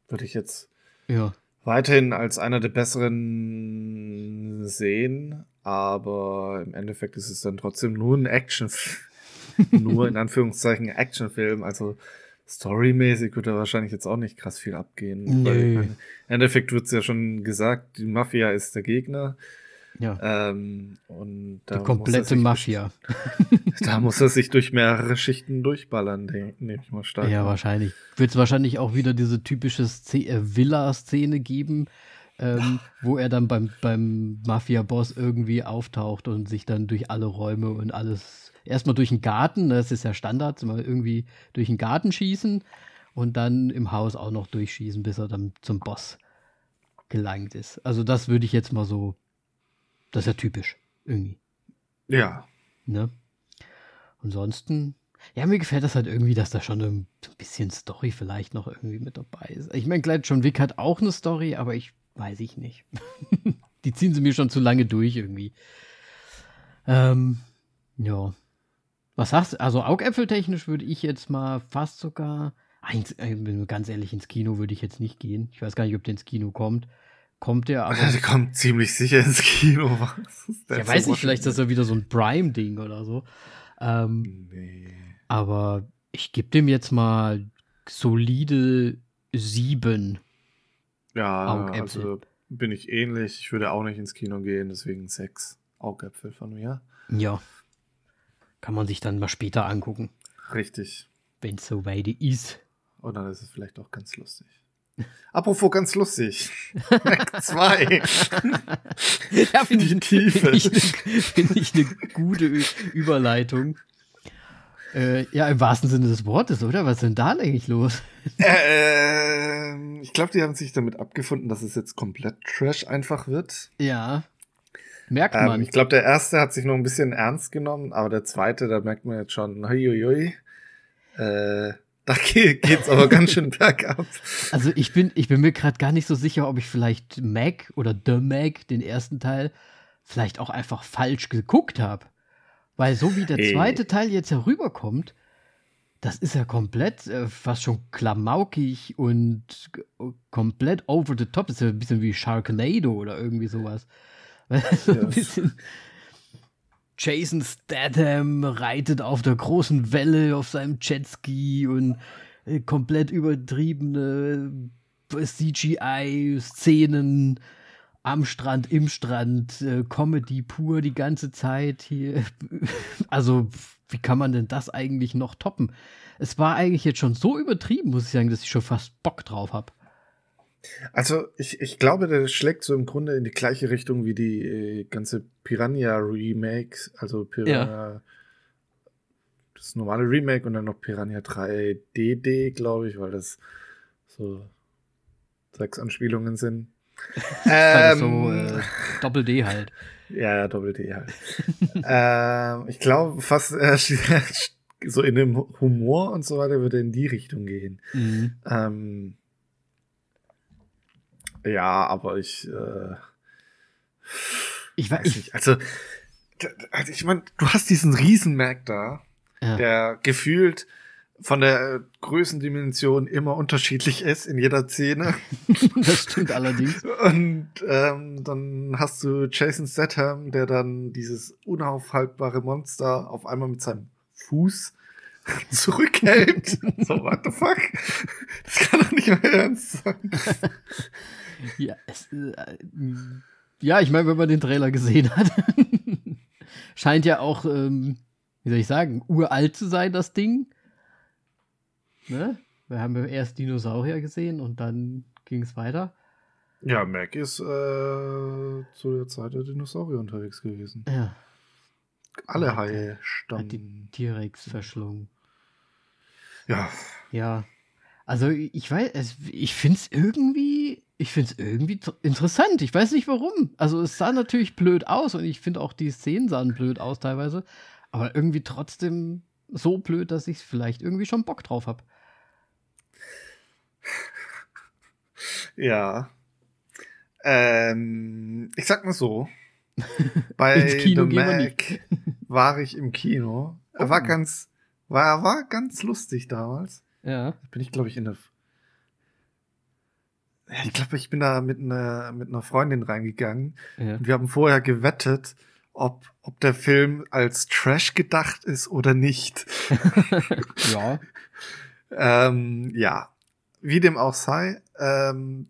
Würde ich jetzt ja. weiterhin als einer der besseren sehen, aber im Endeffekt ist es dann trotzdem nur ein Actionfilm. Nur in Anführungszeichen Actionfilm. Also Storymäßig wird da wahrscheinlich jetzt auch nicht krass viel abgehen. Nee. Im Endeffekt wird es ja schon gesagt, die Mafia ist der Gegner. Ja. Ähm, und die komplette Mafia. Durch, da muss er sich durch mehrere Schichten durchballern, nehme ich mal stark. Ja, wahrscheinlich. Wird es wahrscheinlich auch wieder diese typische äh, Villa-Szene geben, ähm, wo er dann beim, beim Mafia-Boss irgendwie auftaucht und sich dann durch alle Räume und alles erstmal durch den Garten, das ist ja Standard, irgendwie durch den Garten schießen und dann im Haus auch noch durchschießen, bis er dann zum Boss gelangt ist. Also das würde ich jetzt mal so, das ist ja typisch irgendwie. Ja. Ne? Ansonsten, ja, mir gefällt das halt irgendwie, dass da schon ein bisschen Story vielleicht noch irgendwie mit dabei ist. Ich meine, Glad John Wick hat auch eine Story, aber ich weiß ich nicht. Die ziehen sie mir schon zu lange durch irgendwie. Ähm, ja. Was sagst du? Also Augäpfeltechnisch würde ich jetzt mal fast sogar, ins, äh, ganz ehrlich, ins Kino würde ich jetzt nicht gehen. Ich weiß gar nicht, ob der ins Kino kommt. Kommt der aber. Der kommt ziemlich sicher ins Kino. Was ja, weiß nicht, vielleicht ist das ja wieder so ein Prime-Ding oder so. Ähm, nee. Aber ich gebe dem jetzt mal solide sieben. Ja, Augäpfel. also bin ich ähnlich. Ich würde auch nicht ins Kino gehen, deswegen sechs Augäpfel von mir. Ja. Kann man sich dann mal später angucken. Richtig. Wenn es so weit ist. Und dann ist es vielleicht auch ganz lustig. Apropos ganz lustig. Mac 2. ja, finde ich, find ich, eine, find ich eine gute Überleitung. Äh, ja, im wahrsten Sinne des Wortes, oder? Was ist denn da eigentlich los? Äh, ich glaube, die haben sich damit abgefunden, dass es jetzt komplett Trash einfach wird. Ja. Merkt ähm, man. ich glaube, der erste hat sich noch ein bisschen ernst genommen, aber der zweite, da merkt man jetzt schon, huiuiui, äh, da geht's aber ganz schön bergab. Also ich bin, ich bin mir gerade gar nicht so sicher, ob ich vielleicht Mac oder The Mac, den ersten Teil, vielleicht auch einfach falsch geguckt habe. Weil so wie der zweite Ey. Teil jetzt herüberkommt, das ist ja komplett äh, fast schon klamaukig und komplett over the top. Das ist ja ein bisschen wie Sharknado oder irgendwie sowas. Jason Statham reitet auf der großen Welle auf seinem Jetski und äh, komplett übertriebene CGI-Szenen am Strand, im Strand, äh, Comedy pur die ganze Zeit hier. Also, wie kann man denn das eigentlich noch toppen? Es war eigentlich jetzt schon so übertrieben, muss ich sagen, dass ich schon fast Bock drauf habe. Also ich, ich glaube, der schlägt so im Grunde in die gleiche Richtung wie die äh, ganze Piranha Remake, also Piranha, ja. das normale Remake und dann noch Piranha 3DD, glaube ich, weil das so sechs Anspielungen sind. Ähm, so äh, Doppel-D halt. Ja, ja, Doppel-D halt. ähm, ich glaube, fast äh, so in dem Humor und so weiter würde in die Richtung gehen. Mhm. Ähm, ja, aber ich. Äh, ich weiß ich, nicht. Also, also ich meine, du hast diesen Riesen-Mac da, ja. der gefühlt von der Größendimension immer unterschiedlich ist in jeder Szene. das stimmt allerdings. Und ähm, dann hast du Jason Statham, der dann dieses unaufhaltbare Monster auf einmal mit seinem Fuß zurückhält. so, what the fuck? Das kann doch nicht mehr ernst sein. Ja, es, äh, ja, ich meine, wenn man den Trailer gesehen hat, scheint ja auch, ähm, wie soll ich sagen, uralt zu sein, das Ding. Ne? Wir haben ja erst Dinosaurier gesehen und dann ging es weiter. Ja, Mac ist äh, zu der Zeit der Dinosaurier unterwegs gewesen. Ja. Alle Haie standen. Hat die T-Rex verschlungen. Ja. Ja. Also ich weiß, ich finde es irgendwie, ich finde es irgendwie interessant. Ich weiß nicht warum. Also es sah natürlich blöd aus und ich finde auch die Szenen sahen blöd aus teilweise, aber irgendwie trotzdem so blöd, dass ich vielleicht irgendwie schon Bock drauf habe. Ja. Ähm, ich sag mal so. Bei The Mac war ich im Kino. Oh. War ganz, war, war ganz lustig damals. Ja. Bin ich, glaube ich, in der. Ich glaube, ich bin da mit einer, mit einer Freundin reingegangen. Ja. Und wir haben vorher gewettet, ob, ob der Film als Trash gedacht ist oder nicht. ja. ähm, ja. Wie dem auch sei, ähm,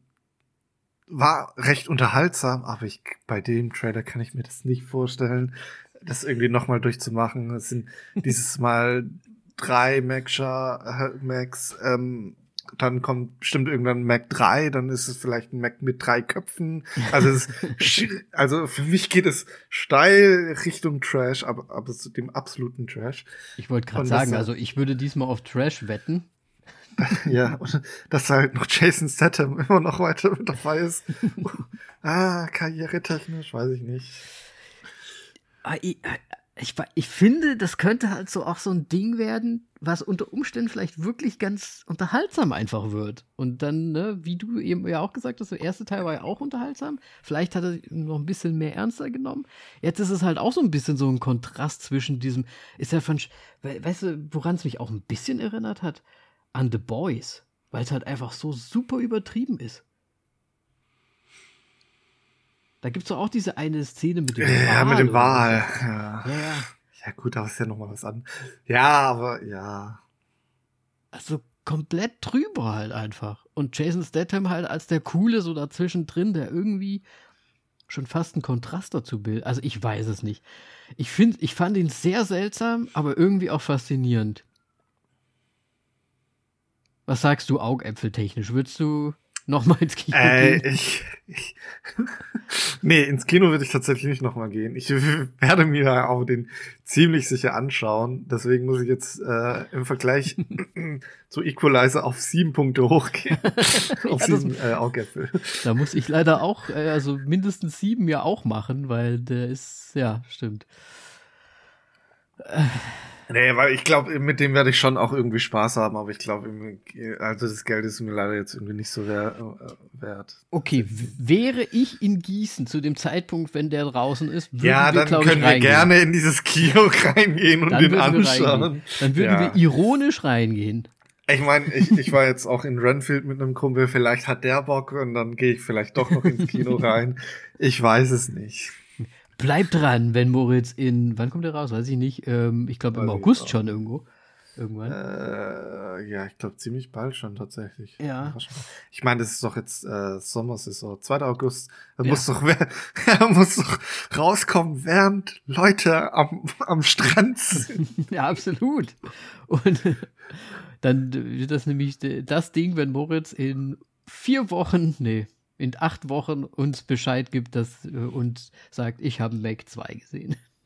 war recht unterhaltsam, aber ich, bei dem Trailer kann ich mir das nicht vorstellen, das irgendwie nochmal durchzumachen. Es sind dieses Mal drei Mac-Macs, äh, ähm, dann kommt bestimmt irgendwann ein Mac 3, dann ist es vielleicht ein Mac mit drei Köpfen. Also, es also für mich geht es steil Richtung Trash, aber, aber zu dem absoluten Trash. Ich wollte gerade sagen, das, also ich würde diesmal auf Trash wetten. ja, und dass halt noch Jason Statham immer noch weiter mit dabei ist. ah, karrieretechnisch, weiß ich nicht. Ich, ich, ich finde, das könnte halt so auch so ein Ding werden, was unter Umständen vielleicht wirklich ganz unterhaltsam einfach wird. Und dann, ne, wie du eben ja auch gesagt hast, der erste Teil war ja auch unterhaltsam. Vielleicht hat er noch ein bisschen mehr ernster genommen. Jetzt ist es halt auch so ein bisschen so ein Kontrast zwischen diesem, ist ja von, weißt du, woran es mich auch ein bisschen erinnert hat? An The Boys. Weil es halt einfach so super übertrieben ist. Da gibt es doch auch diese eine Szene mit dem ja, Wal. Ja, mit dem Wal. Ja. ja, ja. Gut, da ist ja nochmal was an. Ja, aber ja. Also komplett drüber halt einfach. Und Jason Statham halt als der Coole so dazwischen drin, der irgendwie schon fast einen Kontrast dazu bildet. Also ich weiß es nicht. Ich finde, ich fand ihn sehr seltsam, aber irgendwie auch faszinierend. Was sagst du augäpfeltechnisch? Würdest du nochmal ins Kino äh, gehen? Ich, ich, nee, ins Kino würde ich tatsächlich nicht nochmal gehen. Ich werde mir auch den ziemlich sicher anschauen. Deswegen muss ich jetzt äh, im Vergleich zu Equalizer auf sieben Punkte hochgehen. auf ja, sieben äh, Augäpfel. Da muss ich leider auch, äh, also mindestens sieben ja auch machen, weil der ist, ja, stimmt. Äh. Nee, weil ich glaube, mit dem werde ich schon auch irgendwie Spaß haben, aber ich glaube, also das Geld ist mir leider jetzt irgendwie nicht so äh, wert. Okay, wäre ich in Gießen zu dem Zeitpunkt, wenn der draußen ist, würden ja, wir, dann können wir gerne in dieses Kino reingehen und dann den anschauen. Dann würden ja. wir ironisch reingehen. Ich meine, ich, ich war jetzt auch in Renfield mit einem Kumpel, vielleicht hat der Bock und dann gehe ich vielleicht doch noch ins Kino rein. Ich weiß es nicht. Bleibt dran, wenn Moritz in, wann kommt der raus? Weiß ich nicht. Ähm, ich glaube im August schon irgendwo. Irgendwann. Äh, ja, ich glaube ziemlich bald schon tatsächlich. Ja. Ich meine, das ist doch jetzt äh, Sommersaison, 2. August. Er ja. muss doch, er muss doch rauskommen, während Leute am, am Strand sind. ja, absolut. Und dann wird das nämlich das Ding, wenn Moritz in vier Wochen, nee, in acht Wochen uns Bescheid gibt dass, äh, und sagt, ich habe Mac 2 gesehen.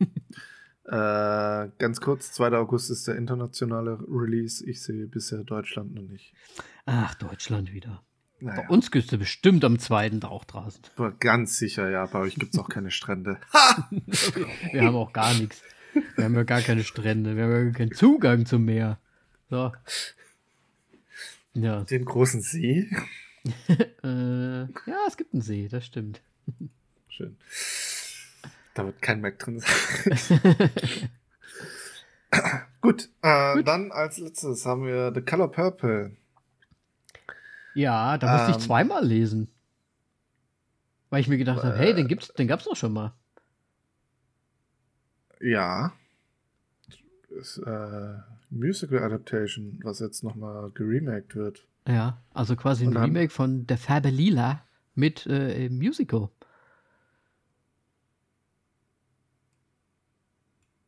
äh, ganz kurz, 2. August ist der internationale Release. Ich sehe bisher Deutschland noch nicht. Ach, Deutschland wieder. Naja. Bei uns gibt es bestimmt am zweiten auch draußen. Aber ganz sicher, ja. Bei euch gibt es auch keine Strände. wir haben auch gar nichts. Wir haben ja gar keine Strände. Wir haben ja keinen Zugang zum Meer. So. Ja. Den großen See? äh, ja, es gibt einen See, das stimmt. Schön. Da wird kein Mac drin sein. Gut, äh, Gut, dann als letztes haben wir The Color Purple. Ja, da musste ähm, ich zweimal lesen. Weil ich mir gedacht äh, habe, hey, den gibt's, den gab's doch schon mal. Ja. Das, äh, Musical Adaptation, was jetzt nochmal geremaked wird. Ja, also quasi ein Remake von Der Farbe Lila mit äh, Musical.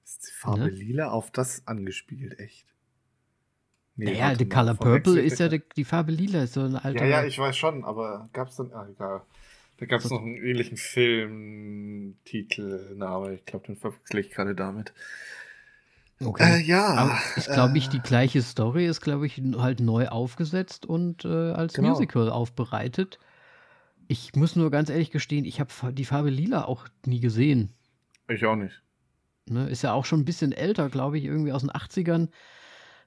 Ist die Farbe ne? Lila auf das angespielt, echt? Nee, naja, The Color Purple ist ja die, die, Farbe Lila, ist so ein alter. Ja, ja, ich weiß schon, aber gab es dann. Ah, egal. Da gab es noch einen ähnlichen Filmtitelname. Ich glaube, den verwechsel ich gerade damit. Okay. Äh, ja. Aber ich glaube, ich, die gleiche Story ist, glaube ich, halt neu aufgesetzt und äh, als genau. Musical aufbereitet. Ich muss nur ganz ehrlich gestehen, ich habe die Farbe Lila auch nie gesehen. Ich auch nicht. Ne, ist ja auch schon ein bisschen älter, glaube ich, irgendwie aus den 80ern.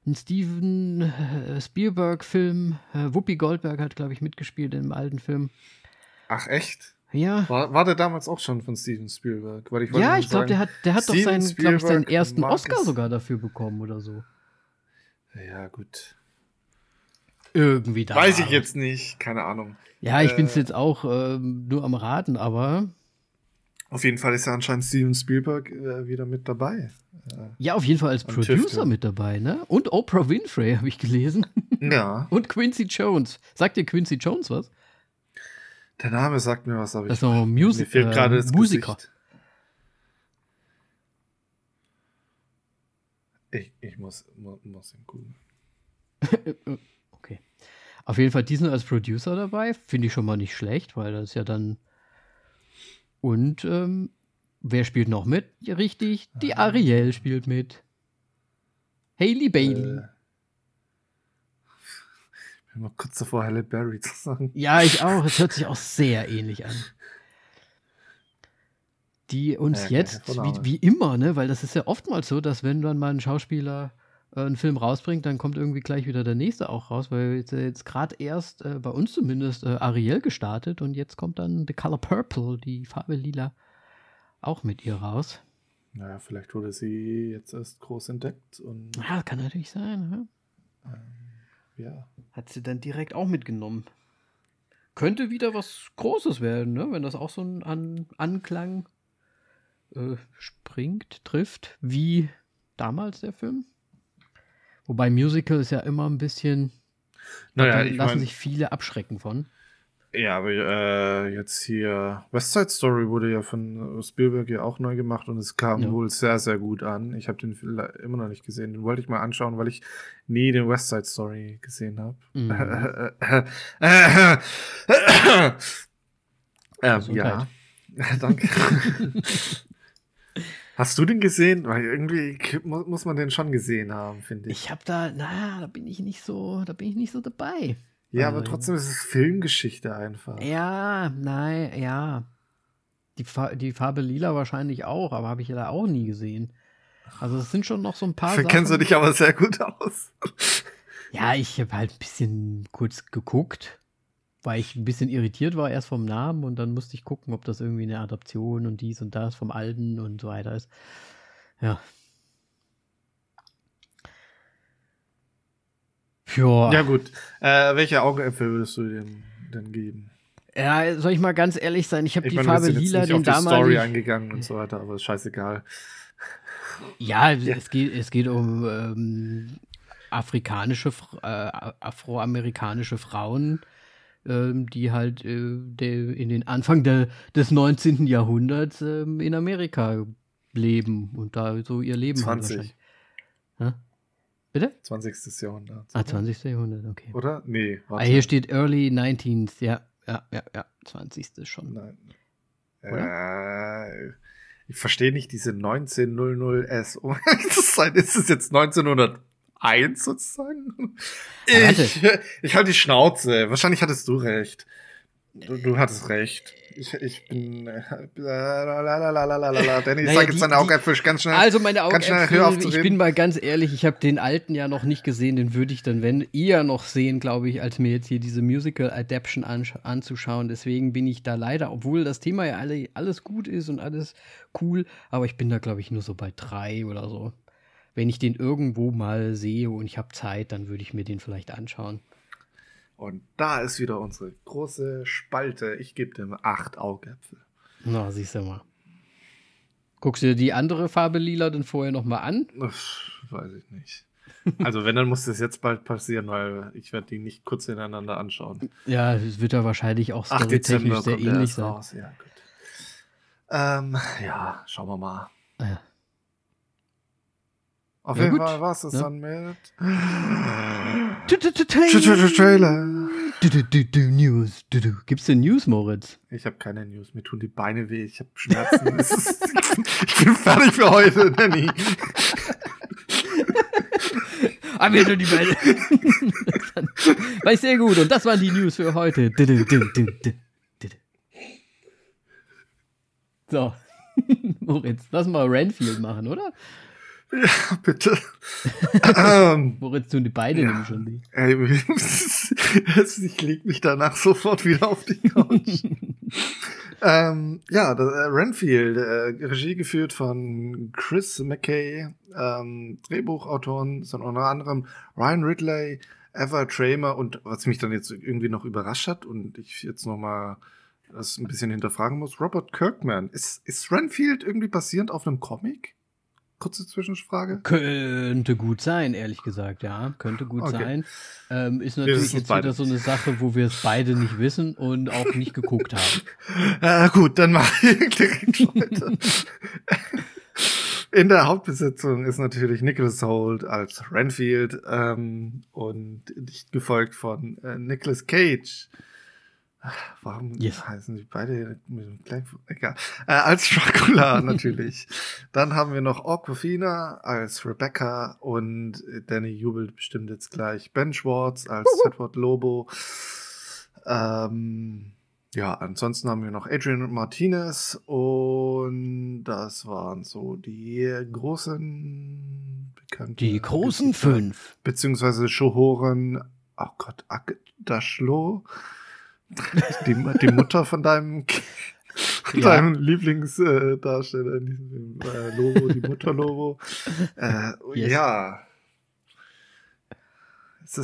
Ein Steven äh, Spielberg-Film. Äh, Whoopi Goldberg hat, glaube ich, mitgespielt im alten Film. Ach, echt? Ja. War, war der damals auch schon von Steven Spielberg? Weil ich ja, ich glaube, der hat, der hat doch seinen, ich, seinen ersten Oscar sogar dafür bekommen oder so. Ja, gut. Irgendwie da. Weiß ich jetzt nicht, keine Ahnung. Ja, ich äh, bin es jetzt auch äh, nur am Raten, aber. Auf jeden Fall ist ja anscheinend Steven Spielberg äh, wieder mit dabei. Äh, ja, auf jeden Fall als Producer Tüfte. mit dabei, ne? Und Oprah Winfrey habe ich gelesen. Ja. Und Quincy Jones. Sagt dir Quincy Jones was? Der Name sagt mir was, aber das ich. Also Music, mir fehlt gerade das Musiker. Gesicht. Ich, ich muss, muss ihn googeln. okay. Auf jeden Fall diesen als Producer dabei. Finde ich schon mal nicht schlecht, weil das ja dann. Und ähm, wer spielt noch mit? Ja, richtig, die. Ariel spielt mit. Hailey Bailey. Äh, mal kurz davor, Halle Berry zu sagen. Ja, ich auch. Es hört sich auch sehr ähnlich an. Die uns ja, jetzt, wie, wie, immer, ne, weil das ist ja oftmals so, dass wenn dann mal ein Schauspieler äh, einen Film rausbringt, dann kommt irgendwie gleich wieder der nächste auch raus, weil jetzt, jetzt gerade erst äh, bei uns zumindest äh, Ariel gestartet und jetzt kommt dann The Color Purple, die Farbe Lila, auch mit ihr raus. Naja, vielleicht wurde sie jetzt erst groß entdeckt und. Ja, kann natürlich sein. Ne? Ähm, ja. Hat sie dann direkt auch mitgenommen. Könnte wieder was Großes werden, ne? wenn das auch so ein An Anklang äh, springt, trifft, wie damals der Film. Wobei Musical ist ja immer ein bisschen. Naja, da lassen mein, sich viele abschrecken von. Ja, aber äh, jetzt hier West Side Story wurde ja von Spielberg ja auch neu gemacht und es kam ja. wohl sehr, sehr gut an. Ich habe den immer noch nicht gesehen. Den wollte ich mal anschauen, weil ich nie den West Side Story gesehen habe. Mhm. ähm, ja, danke. Hast du den gesehen? Weil irgendwie muss man den schon gesehen haben, finde ich. Ich habe da, naja, da bin ich nicht so, da bin ich nicht so dabei. Ja, aber trotzdem ist es Filmgeschichte einfach. Ja, nein, ja. Die, Fa die Farbe Lila wahrscheinlich auch, aber habe ich ja da auch nie gesehen. Also es sind schon noch so ein paar. Dafür kennst du dich aber sehr gut aus. ja, ich habe halt ein bisschen kurz geguckt, weil ich ein bisschen irritiert war erst vom Namen und dann musste ich gucken, ob das irgendwie eine Adaption und dies und das vom Alten und so weiter ist. Ja, Ja. Ja, gut. Äh, welche Augäpfel würdest du denn, denn geben? Ja, soll ich mal ganz ehrlich sein? Ich habe die meine, Farbe lila den damaligen. Story eingegangen und so weiter, aber ist scheißegal. Ja, ja. Es, geht, es geht um ähm, afrikanische, äh, afroamerikanische Frauen, ähm, die halt äh, de, in den Anfang de, des 19. Jahrhunderts ähm, in Amerika leben und da so ihr Leben 20. Haben. Bitte? 20. Jahrhundert. Ah, 20. Jahrhundert, okay. Oder? Nee, warte. Ah, hier steht Early 19th, ja, ja, ja, ja, 20. schon. Nein. Äh, ich verstehe nicht diese 1900S. Oh, das sein, ist es jetzt 1908 eins sozusagen? Ich, ich halte die Schnauze. Wahrscheinlich hattest du recht. Du, du hattest recht. Ich, ich bin. Äh, lalalala. Danny, naja, sag jetzt deine Augäpfel ganz schnell. Also meine Augäpfel, ich bin mal ganz ehrlich, ich habe den alten ja noch nicht gesehen, den würde ich dann, wenn, eher noch sehen, glaube ich, als mir jetzt hier diese Musical Adaption anzuschauen. Deswegen bin ich da leider, obwohl das Thema ja alle, alles gut ist und alles cool, aber ich bin da, glaube ich, nur so bei drei oder so. Wenn ich den irgendwo mal sehe und ich habe Zeit, dann würde ich mir den vielleicht anschauen. Und da ist wieder unsere große Spalte. Ich gebe dem acht Augäpfel. Na, siehst du mal. Guckst du dir die andere Farbe lila denn vorher nochmal an? Uff, weiß ich nicht. Also wenn, dann muss das jetzt bald passieren, weil ich werde die nicht kurz hintereinander anschauen. Ja, es wird ja wahrscheinlich auch storytechnisch sehr ähnlich sein. Raus. Ja, gut. Ähm, ja, schauen wir mal. Ja. Auf ja, jeden gut. Fall war es das ja. dann mit Trailer. News. Gibt's denn News, Moritz? Ich habe keine News. Mir tun die Beine weh. Ich habe Schmerzen. ich bin fertig für heute, Danny. Aber mir tun die Beine. war ich sehr gut. Und das waren die News für heute. So. Moritz, lass mal Renfield machen, oder? Ja, bitte. ähm, Moritz tun die beide ja. nämlich schon nicht. ich leg mich danach sofort wieder auf die Couch. ähm, ja, das, äh, Renfield, äh, Regie geführt von Chris McKay, ähm, Drehbuchautoren sind unter anderem Ryan Ridley, Eva Tramer und was mich dann jetzt irgendwie noch überrascht hat und ich jetzt noch mal das ein bisschen hinterfragen muss, Robert Kirkman. Ist, ist Renfield irgendwie basierend auf einem Comic? Kurze Zwischenfrage. Könnte gut sein, ehrlich gesagt, ja. Könnte gut okay. sein. Ähm, ist natürlich jetzt wieder so eine Sache, wo wir es beide nicht wissen und auch nicht geguckt haben. Ja, gut, dann mache ich direkt weiter. In der Hauptbesetzung ist natürlich Nicholas Holt als Renfield ähm, und dicht gefolgt von äh, Nicholas Cage Warum yes. heißen die beide gleich? Egal. Äh, als Dracula natürlich. Dann haben wir noch Aquafina als Rebecca und Danny jubelt bestimmt jetzt gleich Ben Schwartz als Edward Lobo. Ähm, ja, ansonsten haben wir noch Adrian Martinez und das waren so die großen bekannten. Die großen Gesichter, fünf. Beziehungsweise Shohoren, oh Gott, Akdashlo. Die, die Mutter von deinem, ja. deinem Lieblingsdarsteller in diesem äh, Logo, die Mutter-Logo. Äh, yes. Ja.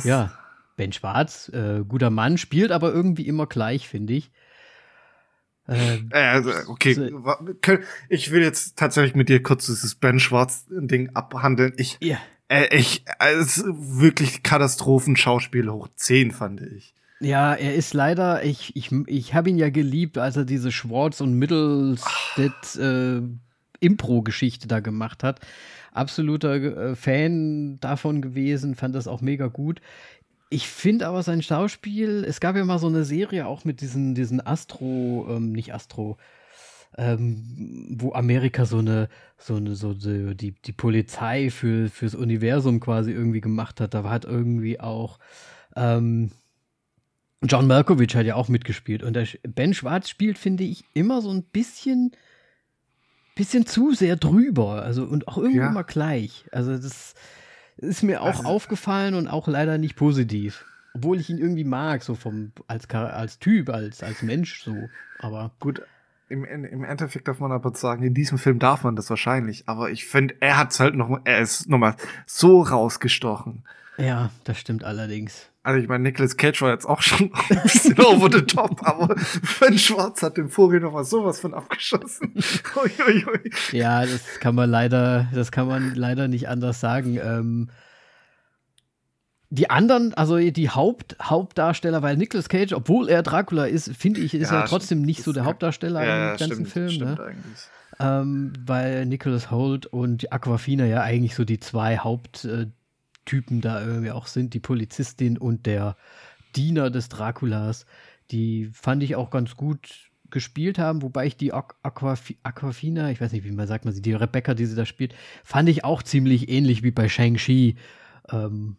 ja, Ben Schwarz, äh, guter Mann, spielt aber irgendwie immer gleich, finde ich. Ähm, äh, also, okay, ich will jetzt tatsächlich mit dir kurz dieses Ben Schwarz-Ding abhandeln. Ich, ja. äh, ich, äh, es ist wirklich Katastrophenschauspiel hoch 10, fand ich. Ja, er ist leider, ich, ich, ich habe ihn ja geliebt, als er diese Schwartz- und Middlestead äh, Impro-Geschichte da gemacht hat. Absoluter äh, Fan davon gewesen, fand das auch mega gut. Ich finde aber sein Schauspiel, es gab ja mal so eine Serie auch mit diesen, diesen Astro, ähm, nicht Astro, ähm, wo Amerika so eine, so eine, so die, die Polizei für, fürs Universum quasi irgendwie gemacht hat. Da hat irgendwie auch, ähm, John Malkovich hat ja auch mitgespielt. Und der Ben Schwarz spielt, finde ich, immer so ein bisschen, bisschen zu sehr drüber. Also, und auch irgendwie ja. immer gleich. Also, das ist mir auch also, aufgefallen und auch leider nicht positiv. Obwohl ich ihn irgendwie mag, so vom, als, als Typ, als, als Mensch so. Aber. Gut, im, im Endeffekt darf man aber sagen, in diesem Film darf man das wahrscheinlich. Aber ich finde, er hat es halt noch, er ist nochmal so rausgestochen. Ja, das stimmt allerdings. Also ich meine, Nicolas Cage war jetzt auch schon ein bisschen over the top, aber Ben Schwarz hat dem Vogel noch mal sowas von abgeschossen. ja, das kann man leider, das kann man leider nicht anders sagen. Ähm, die anderen, also die Haupt, Hauptdarsteller, weil Nicolas Cage, obwohl er Dracula ist, finde ich, ist ja, er trotzdem nicht so der Hauptdarsteller ja, im ganzen stimmt, Film. Stimmt ne? Ähm, weil Nicholas Holt und Aquafina ja eigentlich so die zwei Haupt äh, Typen da irgendwie auch sind, die Polizistin und der Diener des Draculas, die fand ich auch ganz gut gespielt haben, wobei ich die Aquaf Aquafina, ich weiß nicht, wie man sagt man sie, die Rebecca, die sie da spielt, fand ich auch ziemlich ähnlich wie bei Shang-Chi. Ähm,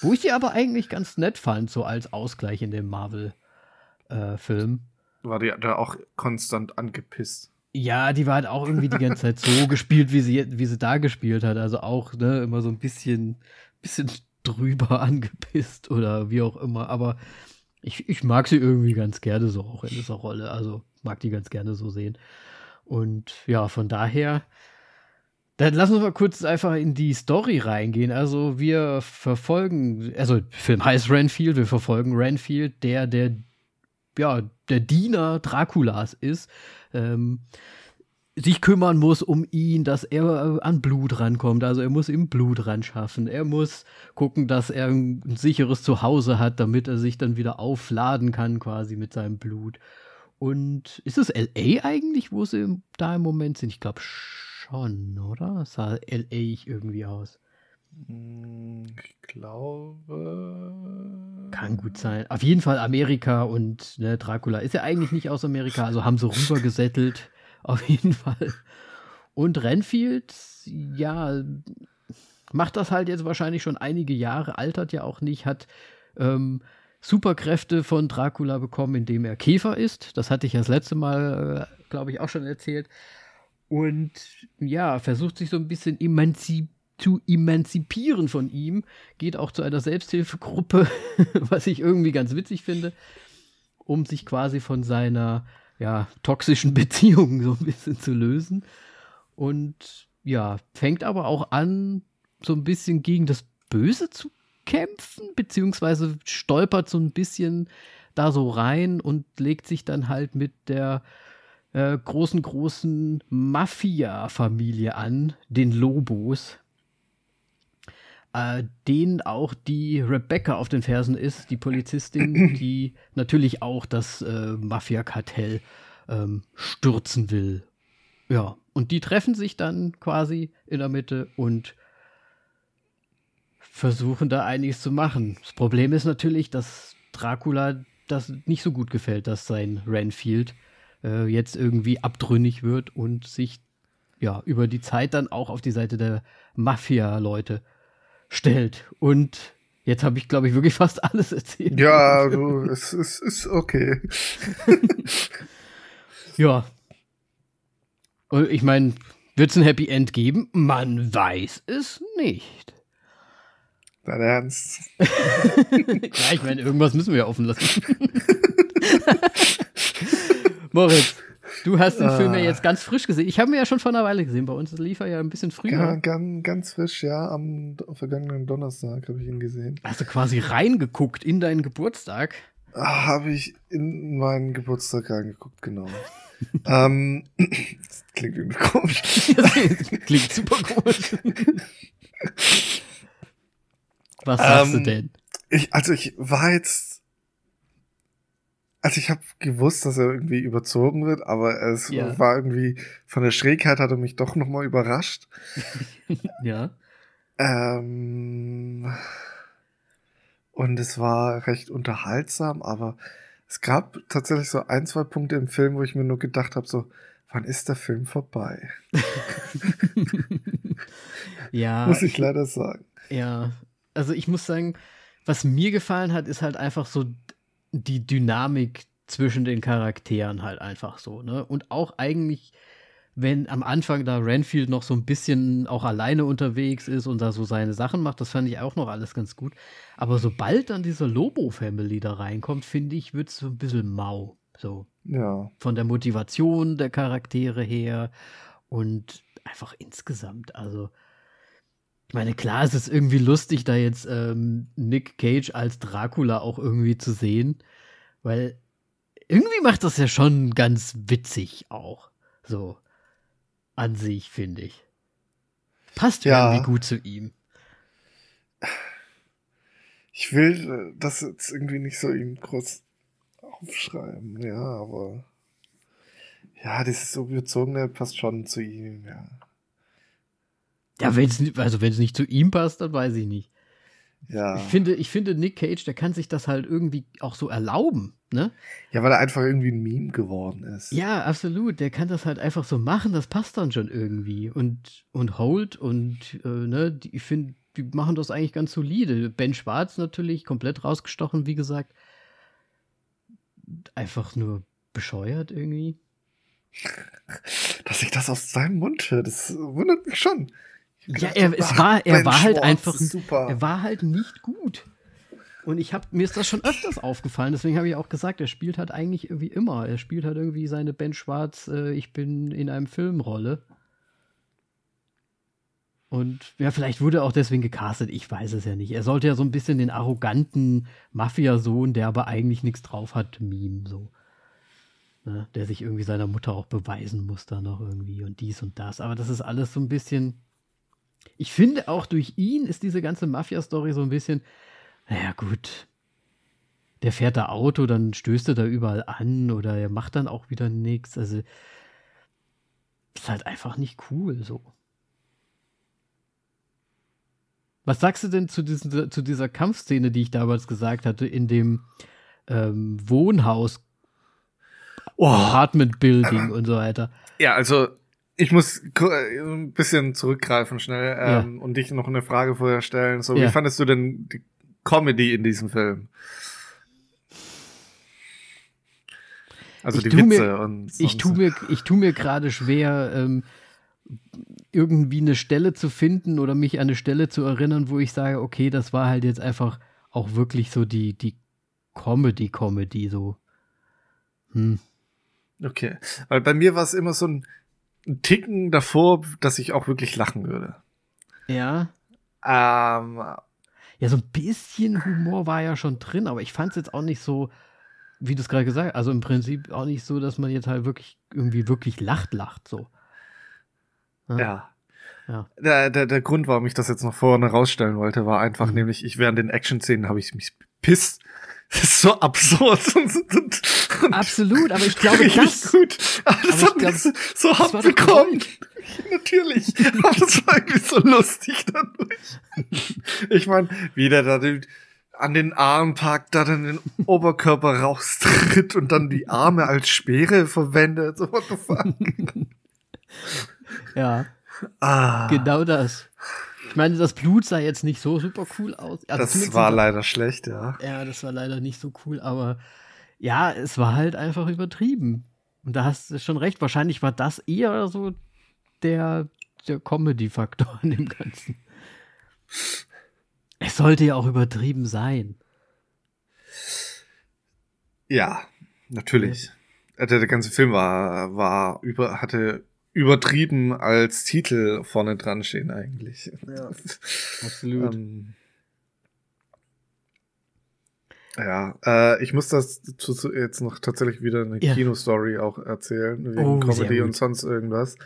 wo ich die aber eigentlich ganz nett fand, so als Ausgleich in dem Marvel-Film. Äh, war die da auch konstant angepisst? Ja, die war halt auch irgendwie die ganze Zeit so gespielt, wie sie, wie sie da gespielt hat. Also auch ne, immer so ein bisschen, bisschen drüber angepisst oder wie auch immer. Aber ich, ich mag sie irgendwie ganz gerne so auch in dieser Rolle. Also mag die ganz gerne so sehen. Und ja, von daher, dann lassen wir mal kurz einfach in die Story reingehen. Also wir verfolgen, also Film heißt Renfield, wir verfolgen Renfield, der der ja der Diener Draculas ist. Ähm, sich kümmern muss um ihn, dass er an Blut rankommt. Also er muss ihm Blut ran schaffen. Er muss gucken, dass er ein sicheres Zuhause hat, damit er sich dann wieder aufladen kann, quasi mit seinem Blut. Und ist es LA eigentlich, wo sie da im Moment sind? Ich glaube schon, oder? Sah LA irgendwie aus. Hm, ich glaube. Kann gut sein. Auf jeden Fall Amerika und ne, Dracula ist ja eigentlich nicht aus Amerika, also haben sie rübergesettelt. Auf jeden Fall. Und Renfield, ja, macht das halt jetzt wahrscheinlich schon einige Jahre, altert ja auch nicht, hat ähm, Superkräfte von Dracula bekommen, indem er Käfer ist. Das hatte ich ja das letzte Mal, äh, glaube ich, auch schon erzählt. Und ja, versucht sich so ein bisschen emanzip zu emanzipieren von ihm, geht auch zu einer Selbsthilfegruppe, was ich irgendwie ganz witzig finde, um sich quasi von seiner ja, toxischen Beziehung so ein bisschen zu lösen. Und ja, fängt aber auch an, so ein bisschen gegen das Böse zu kämpfen, beziehungsweise stolpert so ein bisschen da so rein und legt sich dann halt mit der äh, großen, großen Mafia-Familie an, den Lobos, äh, denen auch die Rebecca auf den Fersen ist, die Polizistin, die natürlich auch das äh, Mafia-Kartell ähm, stürzen will. Ja, und die treffen sich dann quasi in der Mitte und versuchen da einiges zu machen. Das Problem ist natürlich, dass Dracula das nicht so gut gefällt, dass sein Renfield äh, jetzt irgendwie abtrünnig wird und sich ja über die Zeit dann auch auf die Seite der Mafia-Leute stellt. Und jetzt habe ich, glaube ich, wirklich fast alles erzählt. Ja, du, es, es ist okay. ja. Und ich meine, wird es ein Happy End geben? Man weiß es nicht. Dein Ernst? ja, ich meine, irgendwas müssen wir ja offen lassen. Moritz, Du hast den Film ja ah. jetzt ganz frisch gesehen. Ich habe ihn ja schon vor einer Weile gesehen. Bei uns lief er ja ein bisschen früher. Ja, ganz, ganz frisch, ja. Am vergangenen Donnerstag habe ich ihn gesehen. Hast du quasi reingeguckt in deinen Geburtstag? Ah, habe ich in meinen Geburtstag reingeguckt, genau. ähm, das klingt irgendwie komisch. klingt super komisch. Was sagst ähm, du denn? Ich, also ich war jetzt also ich habe gewusst, dass er irgendwie überzogen wird, aber es ja. war irgendwie von der Schrägheit hat er mich doch noch mal überrascht. ja. Ähm, und es war recht unterhaltsam, aber es gab tatsächlich so ein, zwei Punkte im Film, wo ich mir nur gedacht habe, so, wann ist der Film vorbei? ja. Muss ich leider sagen. Ja, also ich muss sagen, was mir gefallen hat, ist halt einfach so die Dynamik zwischen den Charakteren halt einfach so, ne? Und auch eigentlich, wenn am Anfang da Renfield noch so ein bisschen auch alleine unterwegs ist und da so seine Sachen macht, das fand ich auch noch alles ganz gut. Aber sobald dann diese Lobo-Family da reinkommt, finde ich, wird es so ein bisschen mau. So. Ja. Von der Motivation der Charaktere her und einfach insgesamt. Also, ich meine, klar, es ist irgendwie lustig, da jetzt ähm, Nick Cage als Dracula auch irgendwie zu sehen, weil irgendwie macht das ja schon ganz witzig auch. So an sich, finde ich. Passt ja irgendwie gut zu ihm. Ich will äh, das jetzt irgendwie nicht so ihm groß aufschreiben, ja, aber ja, dieses so überzogene passt schon zu ihm, ja. Ja, wenn es also wenn es nicht zu ihm passt, dann weiß ich nicht. Ja. Ich finde, ich finde Nick Cage, der kann sich das halt irgendwie auch so erlauben, ne? Ja, weil er einfach irgendwie ein Meme geworden ist. Ja, absolut. Der kann das halt einfach so machen, das passt dann schon irgendwie. Und, und Holt und, äh, ne, die, ich finde, die machen das eigentlich ganz solide. Ben Schwarz natürlich komplett rausgestochen, wie gesagt. Einfach nur bescheuert irgendwie. Dass ich das aus seinem Mund höre, das wundert mich schon. Ja, er, es war, er war halt einfach, super. er war halt nicht gut. Und ich habe mir ist das schon öfters aufgefallen, deswegen habe ich auch gesagt, er spielt halt eigentlich irgendwie immer. Er spielt halt irgendwie seine Ben Schwarz, äh, ich bin in einem Filmrolle. Und ja, vielleicht wurde er auch deswegen gecastet, ich weiß es ja nicht. Er sollte ja so ein bisschen den arroganten Mafiasohn, der aber eigentlich nichts drauf hat, meme so. Ne? Der sich irgendwie seiner Mutter auch beweisen muss da noch irgendwie und dies und das. Aber das ist alles so ein bisschen. Ich finde auch durch ihn ist diese ganze Mafia-Story so ein bisschen, naja, gut. Der fährt da Auto, dann stößt er da überall an oder er macht dann auch wieder nichts. Also, ist halt einfach nicht cool so. Was sagst du denn zu, diesen, zu dieser Kampfszene, die ich damals gesagt hatte, in dem ähm, Wohnhaus, oh. Apartment Building und so weiter? Ja, also ich muss ein bisschen zurückgreifen schnell ähm, ja. und dich noch eine Frage vorher stellen. So, ja. wie fandest du denn die Comedy in diesem Film? Also ich die Witze mir, und. Ich tue mir, ich tu mir gerade schwer, ähm, irgendwie eine Stelle zu finden oder mich an eine Stelle zu erinnern, wo ich sage, okay, das war halt jetzt einfach auch wirklich so die, die Comedy-Comedy so. Hm. Okay. Weil bei mir war es immer so ein, ein, Ticken davor, dass ich auch wirklich lachen würde. Ja. Ähm, ja, so ein bisschen Humor war ja schon drin, aber ich fand es jetzt auch nicht so, wie du es gerade gesagt hast, also im Prinzip auch nicht so, dass man jetzt halt wirklich irgendwie wirklich lacht, lacht so. Ja. ja. Der, der, der Grund, warum ich das jetzt noch vorne rausstellen wollte, war einfach mhm. nämlich, ich während den Action-Szenen habe ich mich pisst. Das ist so absurd. Absolut, aber ich glaube, das. gut. Aber das aber hat glaub, mich so hart bekommen. Natürlich. Aber das war irgendwie so lustig dadurch. Ich meine, wie der da den, an den Arm packt, da dann den Oberkörper raustritt und dann die Arme als Speere verwendet. So, what the fuck? Ja. Ah. Genau das. Ich meine, das Blut sah jetzt nicht so super cool aus. Also das war leider schlecht, ja. Ja, das war leider nicht so cool, aber ja, es war halt einfach übertrieben. Und da hast du schon recht. Wahrscheinlich war das eher so der, der Comedy-Faktor an dem Ganzen. Es sollte ja auch übertrieben sein. Ja, natürlich. Der, der ganze Film war, war über, hatte übertrieben als Titel vorne dran stehen eigentlich. Ja, absolut. ähm, ja, äh, ich muss das zu, zu jetzt noch tatsächlich wieder eine ja. Kinostory auch erzählen, wegen oh, Comedy und sonst irgendwas.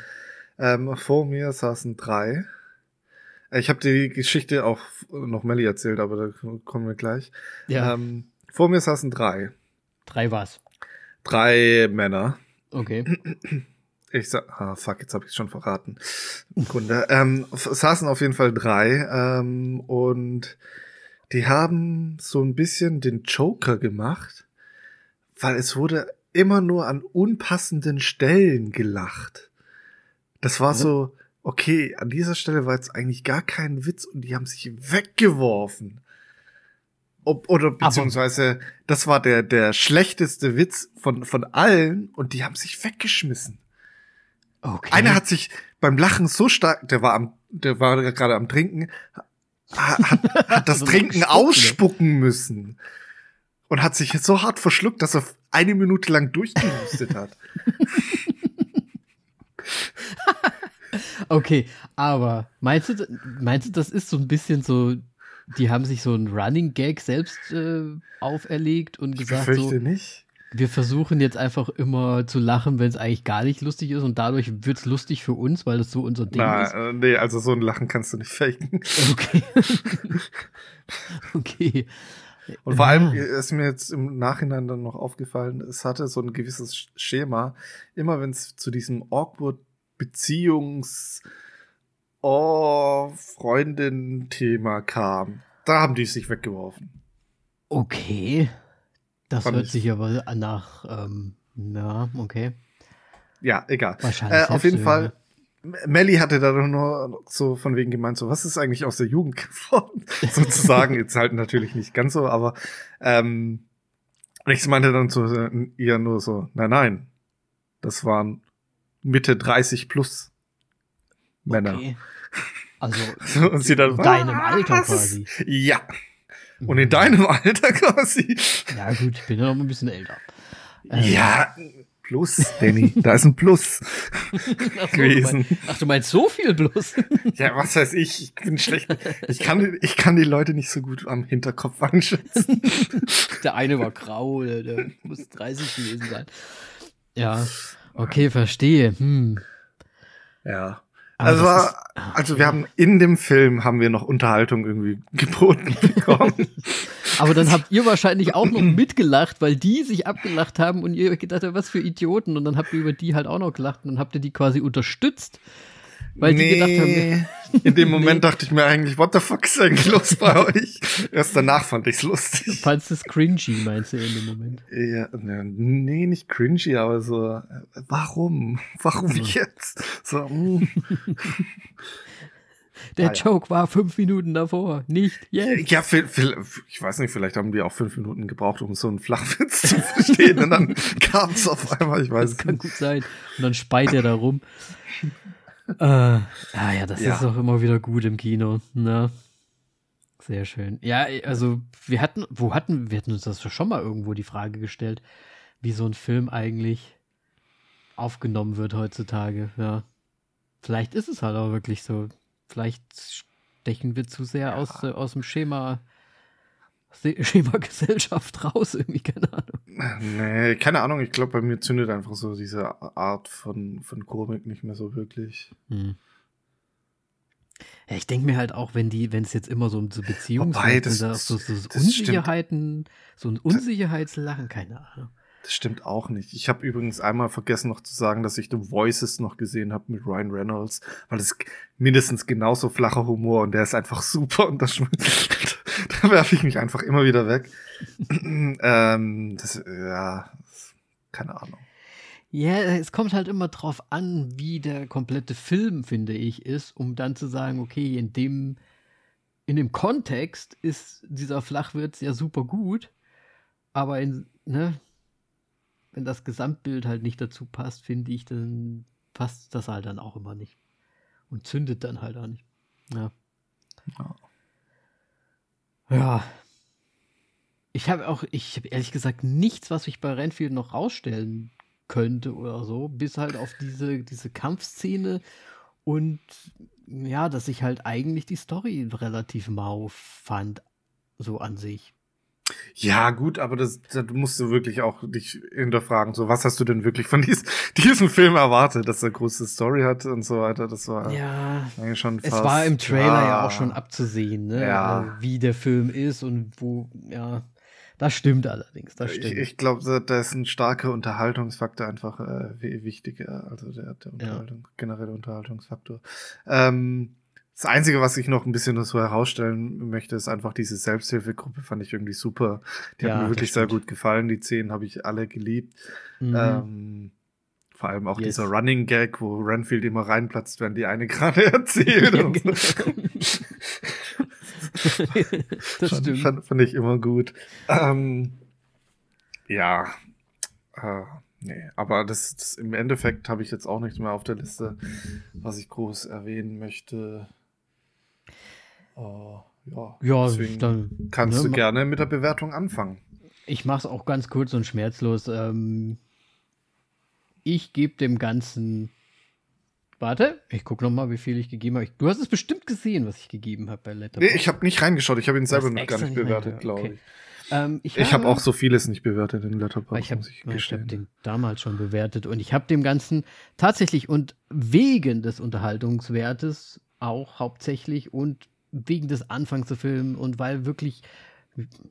Ähm, vor mir saßen drei. Äh, ich habe die Geschichte auch noch Melly erzählt, aber da kommen wir gleich. Ja. Ähm, vor mir saßen drei. Drei was? Drei Männer. Okay. Ich sag, ah, fuck, jetzt habe ich schon verraten. Kunde. ähm, saßen auf jeden Fall drei ähm, und die haben so ein bisschen den Joker gemacht, weil es wurde immer nur an unpassenden Stellen gelacht. Das war mhm. so, okay, an dieser Stelle war jetzt eigentlich gar kein Witz und die haben sich weggeworfen. Ob, oder beziehungsweise das war der der schlechteste Witz von von allen und die haben sich weggeschmissen. Okay. Einer hat sich beim Lachen so stark, der war am, der war gerade am Trinken, hat, hat das Trinken ausspucken müssen. Und hat sich jetzt so hart verschluckt, dass er eine Minute lang durchgehustet hat. okay, aber meinst du, meinst du, das ist so ein bisschen so, die haben sich so ein Running Gag selbst äh, auferlegt und gesagt ich so, nicht wir versuchen jetzt einfach immer zu lachen, wenn es eigentlich gar nicht lustig ist und dadurch wird es lustig für uns, weil es so unser Ding Na, ist. Äh, nee, also so ein Lachen kannst du nicht faken. Okay. okay. Und vor allem ist mir jetzt im Nachhinein dann noch aufgefallen, es hatte so ein gewisses Schema. Immer wenn es zu diesem awkward Beziehungs Oh, Freundin-Thema kam, da haben die sich weggeworfen. Okay. Das hört sich aber nach, ähm, ja, okay. Ja, egal. Wahrscheinlich. Äh, auf jeden Fall Melly hatte da doch nur so von wegen gemeint, so, was ist eigentlich aus der Jugend geworden? Sozusagen, jetzt halt natürlich nicht ganz so, aber ähm, ich meinte dann zu ihr nur so, nein, nein, das waren Mitte 30 plus Männer. Okay. Also und sie dann, in deinem Alter quasi. Ja. Und in deinem Alter quasi. Ja gut, ich bin ja noch ein bisschen älter. Ähm, ja, Plus, Danny. Da ist ein Plus ach so, gewesen. Du ach, du meinst so viel Plus? ja, was weiß ich. Ich bin schlecht. Ich kann, ich kann die Leute nicht so gut am Hinterkopf anschätzen. der eine war grau, der, der muss 30 gewesen sein. Ja, okay, verstehe. Hm. Ja. Also, ist, also wir haben in dem Film haben wir noch Unterhaltung irgendwie geboten bekommen. Aber dann habt ihr wahrscheinlich auch noch mitgelacht, weil die sich abgelacht haben und ihr gedacht habt, was für Idioten. Und dann habt ihr über die halt auch noch gelacht und dann habt ihr die quasi unterstützt. Weil nee, die gedacht haben, in dem Moment nee. dachte ich mir eigentlich, what the fuck ist eigentlich los bei euch? Erst danach fand ich's lustig. Du fandst es cringy, meinst du in dem Moment? Ja, nee, nicht cringy, aber so, warum? Warum jetzt? So, mm. Der ah, Joke ja. war fünf Minuten davor, nicht jetzt. Ja, viel, viel, ich weiß nicht, vielleicht haben die auch fünf Minuten gebraucht, um so einen Flachwitz zu verstehen. und dann kam es auf einmal, ich weiß das kann gut sein. Und dann speit er da rum äh, ah ja, das ja. ist auch immer wieder gut im Kino. Ne? Sehr schön. Ja, also wir hatten, wo hatten, wir hatten uns das schon mal irgendwo die Frage gestellt, wie so ein Film eigentlich aufgenommen wird heutzutage. Ja. Vielleicht ist es halt auch wirklich so. Vielleicht stechen wir zu sehr ja. aus, äh, aus dem Schema Schema Gesellschaft raus, irgendwie, keine Ahnung. Nee, keine Ahnung, ich glaube, bei mir zündet einfach so diese Art von, von Komik nicht mehr so wirklich. Hm. Ja, ich denke mir halt auch, wenn die, wenn es jetzt immer so um so Beziehungen geht, so, so, so Unsicherheiten, so ein Unsicherheitslachen, keine Ahnung. Das stimmt auch nicht. Ich habe übrigens einmal vergessen noch zu sagen, dass ich The Voices noch gesehen habe mit Ryan Reynolds, weil das mindestens genauso flacher Humor und der ist einfach super und das da werfe ich mich einfach immer wieder weg. ähm, das, ja, keine Ahnung. Ja, es kommt halt immer drauf an, wie der komplette Film, finde ich, ist, um dann zu sagen, okay, in dem, in dem Kontext ist dieser Flachwitz ja super gut, aber in, ne, wenn das Gesamtbild halt nicht dazu passt, finde ich, dann passt das halt dann auch immer nicht. Und zündet dann halt auch nicht. Ja. Ja. ja. Ich habe auch, ich habe ehrlich gesagt nichts, was ich bei Renfield noch rausstellen könnte oder so, bis halt auf diese, diese Kampfszene und ja, dass ich halt eigentlich die Story relativ mau fand, so an sich. Ja, gut, aber das, das musst du wirklich auch dich hinterfragen. So, was hast du denn wirklich von dies, diesem Film erwartet, dass er große Story hat und so weiter? Das war ja eigentlich schon fast, Es war im Trailer ja, ja auch schon abzusehen, ne? Ja. Wie der Film ist und wo, ja. Das stimmt allerdings, das stimmt. Ich, ich glaube, da ist ein starker Unterhaltungsfaktor einfach äh, wichtiger, also der, der Unterhaltung, ja. generelle Unterhaltungsfaktor. Ähm, das Einzige, was ich noch ein bisschen so herausstellen möchte, ist einfach diese Selbsthilfegruppe, fand ich irgendwie super. Die ja, hat mir wirklich sehr gut gefallen. Die zehn habe ich alle geliebt. Mhm. Ähm, vor allem auch yes. dieser Running Gag, wo Renfield immer reinplatzt, wenn die eine gerade erzählt. Ja, genau. das fand, stimmt. Fand, fand, ich immer gut. Ähm, ja. Äh, nee, aber das, das im Endeffekt habe ich jetzt auch nichts mehr auf der Liste, was ich groß erwähnen möchte. Uh, ja, ja dann kannst ne, du gerne mit der Bewertung anfangen. Ich mache es auch ganz kurz und schmerzlos. Ähm, ich gebe dem Ganzen. Warte, ich gucke noch mal, wie viel ich gegeben habe. Du hast es bestimmt gesehen, was ich gegeben habe bei Letterboxd. Nee, ich habe nicht reingeschaut. Ich habe ihn selber noch gar nicht bewertet, glaube okay. ich. Ähm, ich, ich habe auch so vieles nicht bewertet in Letterboxd. Ich habe hab den damals schon bewertet und ich habe dem Ganzen tatsächlich und wegen des Unterhaltungswertes auch hauptsächlich und wegen des Anfangs zu filmen und weil wirklich,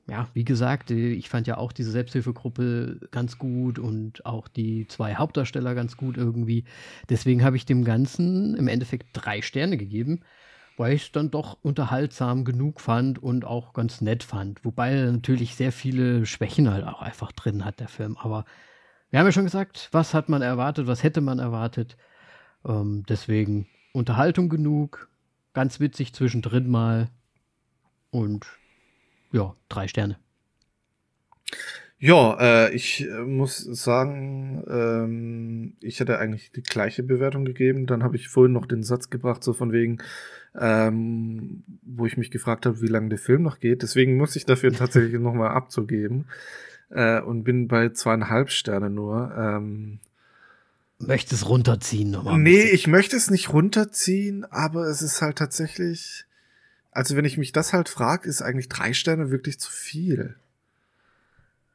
ja, wie gesagt, ich fand ja auch diese Selbsthilfegruppe ganz gut und auch die zwei Hauptdarsteller ganz gut irgendwie. Deswegen habe ich dem Ganzen im Endeffekt drei Sterne gegeben, weil ich es dann doch unterhaltsam genug fand und auch ganz nett fand. Wobei natürlich sehr viele Schwächen halt auch einfach drin hat, der Film. Aber wir haben ja schon gesagt, was hat man erwartet, was hätte man erwartet. Ähm, deswegen Unterhaltung genug, ganz witzig zwischendrin mal und ja, drei Sterne. Ja, äh, ich äh, muss sagen, ähm, ich hätte eigentlich die gleiche Bewertung gegeben. Dann habe ich vorhin noch den Satz gebracht, so von wegen, ähm, wo ich mich gefragt habe, wie lange der Film noch geht. Deswegen muss ich dafür tatsächlich nochmal abzugeben äh, und bin bei zweieinhalb Sterne nur. Ähm, Möchtest runterziehen nochmal? Nee, ich möchte es nicht runterziehen, aber es ist halt tatsächlich, also wenn ich mich das halt frage, ist eigentlich drei Sterne wirklich zu viel.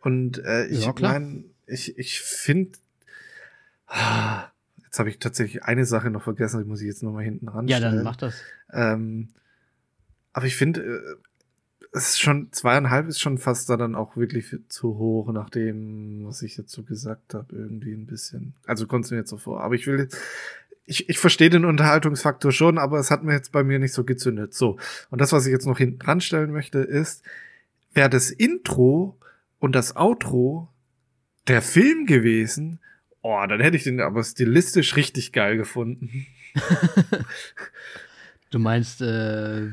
Und äh, ich Ja, meine, ich, ich finde, jetzt habe ich tatsächlich eine Sache noch vergessen, die muss ich jetzt nochmal hinten ran Ja, dann mach das. Ähm, aber ich finde, äh, es ist schon, zweieinhalb ist schon fast da dann auch wirklich zu hoch, nach dem, was ich jetzt so gesagt habe, irgendwie ein bisschen. Also kommt es mir jetzt so vor. Aber ich will jetzt, ich, ich verstehe den Unterhaltungsfaktor schon, aber es hat mir jetzt bei mir nicht so gezündet. So. Und das, was ich jetzt noch hinten dran stellen möchte, ist, wäre das Intro und das Outro der Film gewesen, oh, dann hätte ich den aber stilistisch richtig geil gefunden. Du meinst, äh,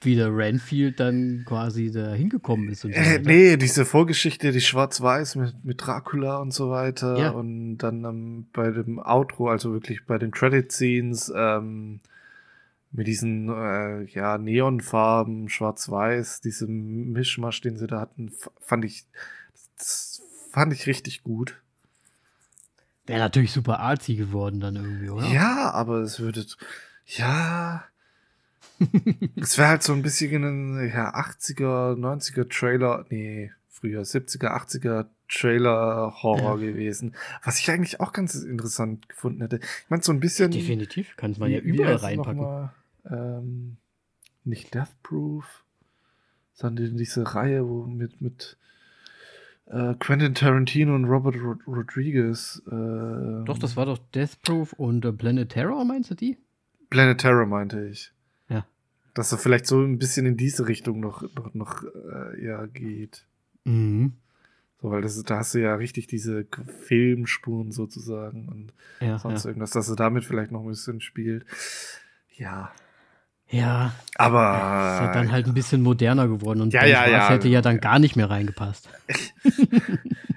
wie der Renfield dann quasi da hingekommen ist und so Äh, nee, diese Vorgeschichte, die schwarz-weiß mit, mit Dracula und so weiter. Ja. Und dann ähm, bei dem Outro, also wirklich bei den Credit-Scenes, ähm, mit diesen äh, ja, Neonfarben, schwarz-weiß, diesem Mischmasch, den sie da hatten, fand ich, fand ich richtig gut. Wäre natürlich super artsy geworden dann irgendwie, oder? Ja, aber es würde, ja, es wäre halt so ein bisschen ein ja, 80er, 90er Trailer, nee, früher 70er, 80er Trailer Horror gewesen, was ich eigentlich auch ganz interessant gefunden hätte. Ich meine, so ein bisschen. Definitiv, kann man ja überall reinpacken. nochmal? Ähm, nicht Death Proof, sondern diese Reihe, wo mit, mit äh, Quentin Tarantino und Robert Rod Rodriguez. Äh, Doch, das war doch Death Proof und äh, Planet Terror, meinst du die? Planet Terror meinte ich. Ja. Dass er vielleicht so ein bisschen in diese Richtung noch, noch, noch äh, ja, geht. Mhm. So, weil das, da hast du ja richtig diese Filmspuren sozusagen und Ja, sonst ja. irgendwas, dass er damit vielleicht noch ein bisschen spielt. Ja. ja, Aber. ist ja dann halt ein bisschen moderner geworden und Ja, ja, ja. hätte ja dann gar nicht mehr reingepasst.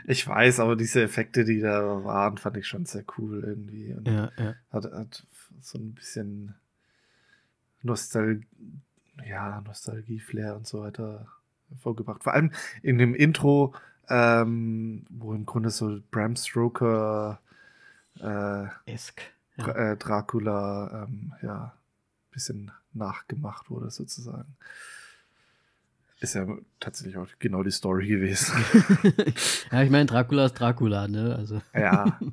Ich weiß, aber diese Effekte, die da waren, fand ich schon sehr cool irgendwie. Und Ja, ja. hat, hat so ein bisschen Nostal ja, Nostalgie-Flair und so weiter hervorgebracht. Vor allem in dem Intro, ähm, wo im Grunde so Bram Stoker äh, Esk. Ja. äh, Dracula ähm, ja bisschen nachgemacht wurde sozusagen. Ist ja tatsächlich auch genau die Story gewesen. ja, ich meine, Dracula ist Dracula, ne? Also. ja.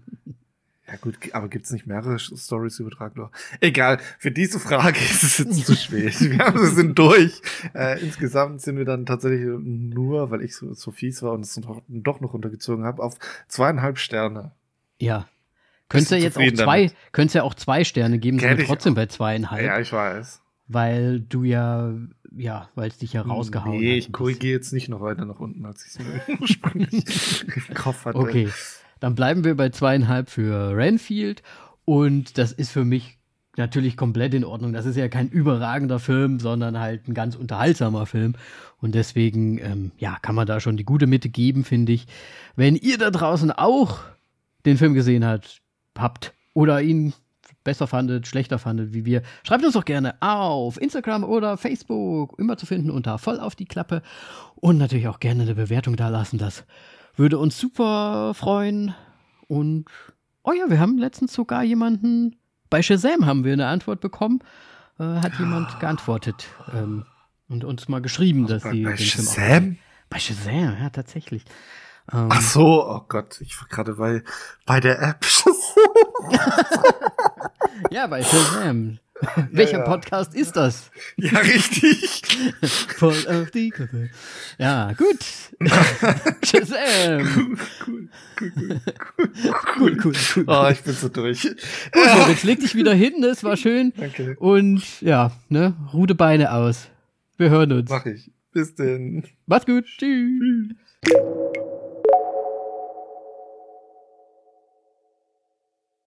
Ja gut, aber gibt es nicht mehrere Stories über Dracula? Egal, für diese Frage ist es jetzt zu spät. Wir, haben, sind durch. Äh, insgesamt sind wir dann tatsächlich nur, weil ich so, so fies war und es doch, doch noch runtergezogen habe, auf zweieinhalb Sterne. Ja. Könntest du ja jetzt auch zwei, könntest ja auch zwei Sterne geben, sind wir trotzdem bei zweieinhalb, Ja, ich weiß. weil du ja, ja, weil es dich ja rausgehauen Nee, hat. ich korrigiere jetzt nicht noch weiter nach unten, als ich es mir ursprünglich im Kopf hatte. Okay, dann bleiben wir bei zweieinhalb für Renfield und das ist für mich natürlich komplett in Ordnung. Das ist ja kein überragender Film, sondern halt ein ganz unterhaltsamer Film und deswegen, ähm, ja, kann man da schon die gute Mitte geben, finde ich. Wenn ihr da draußen auch den Film gesehen habt, habt oder ihn besser fandet, schlechter fandet wie wir, schreibt uns doch gerne auf Instagram oder Facebook, immer zu finden unter voll auf die Klappe und natürlich auch gerne eine Bewertung da lassen. Das würde uns super freuen. Und oh ja, wir haben letztens sogar jemanden bei Shazam haben wir eine Antwort bekommen. Äh, hat jemand geantwortet ähm, und uns mal geschrieben, dass Bei, sie bei Shazam? Bei Shazam, ja tatsächlich. Ähm, Ach so, oh Gott, ich war gerade bei, bei der App. Ja, bei Shazam. Welcher ja. Podcast ist das? ja, richtig. Voll auf die Klappe. Ja, gut. Shazam. Cool, cool, cool, Cool, cool, cool. Oh, ich bin so durch. Gut, Moritz, leg dich wieder hin, das war schön. Danke. Und ja, ne, ruhe Beine aus. Wir hören uns. Mach ich. Bis denn. Macht's gut. Tschüss.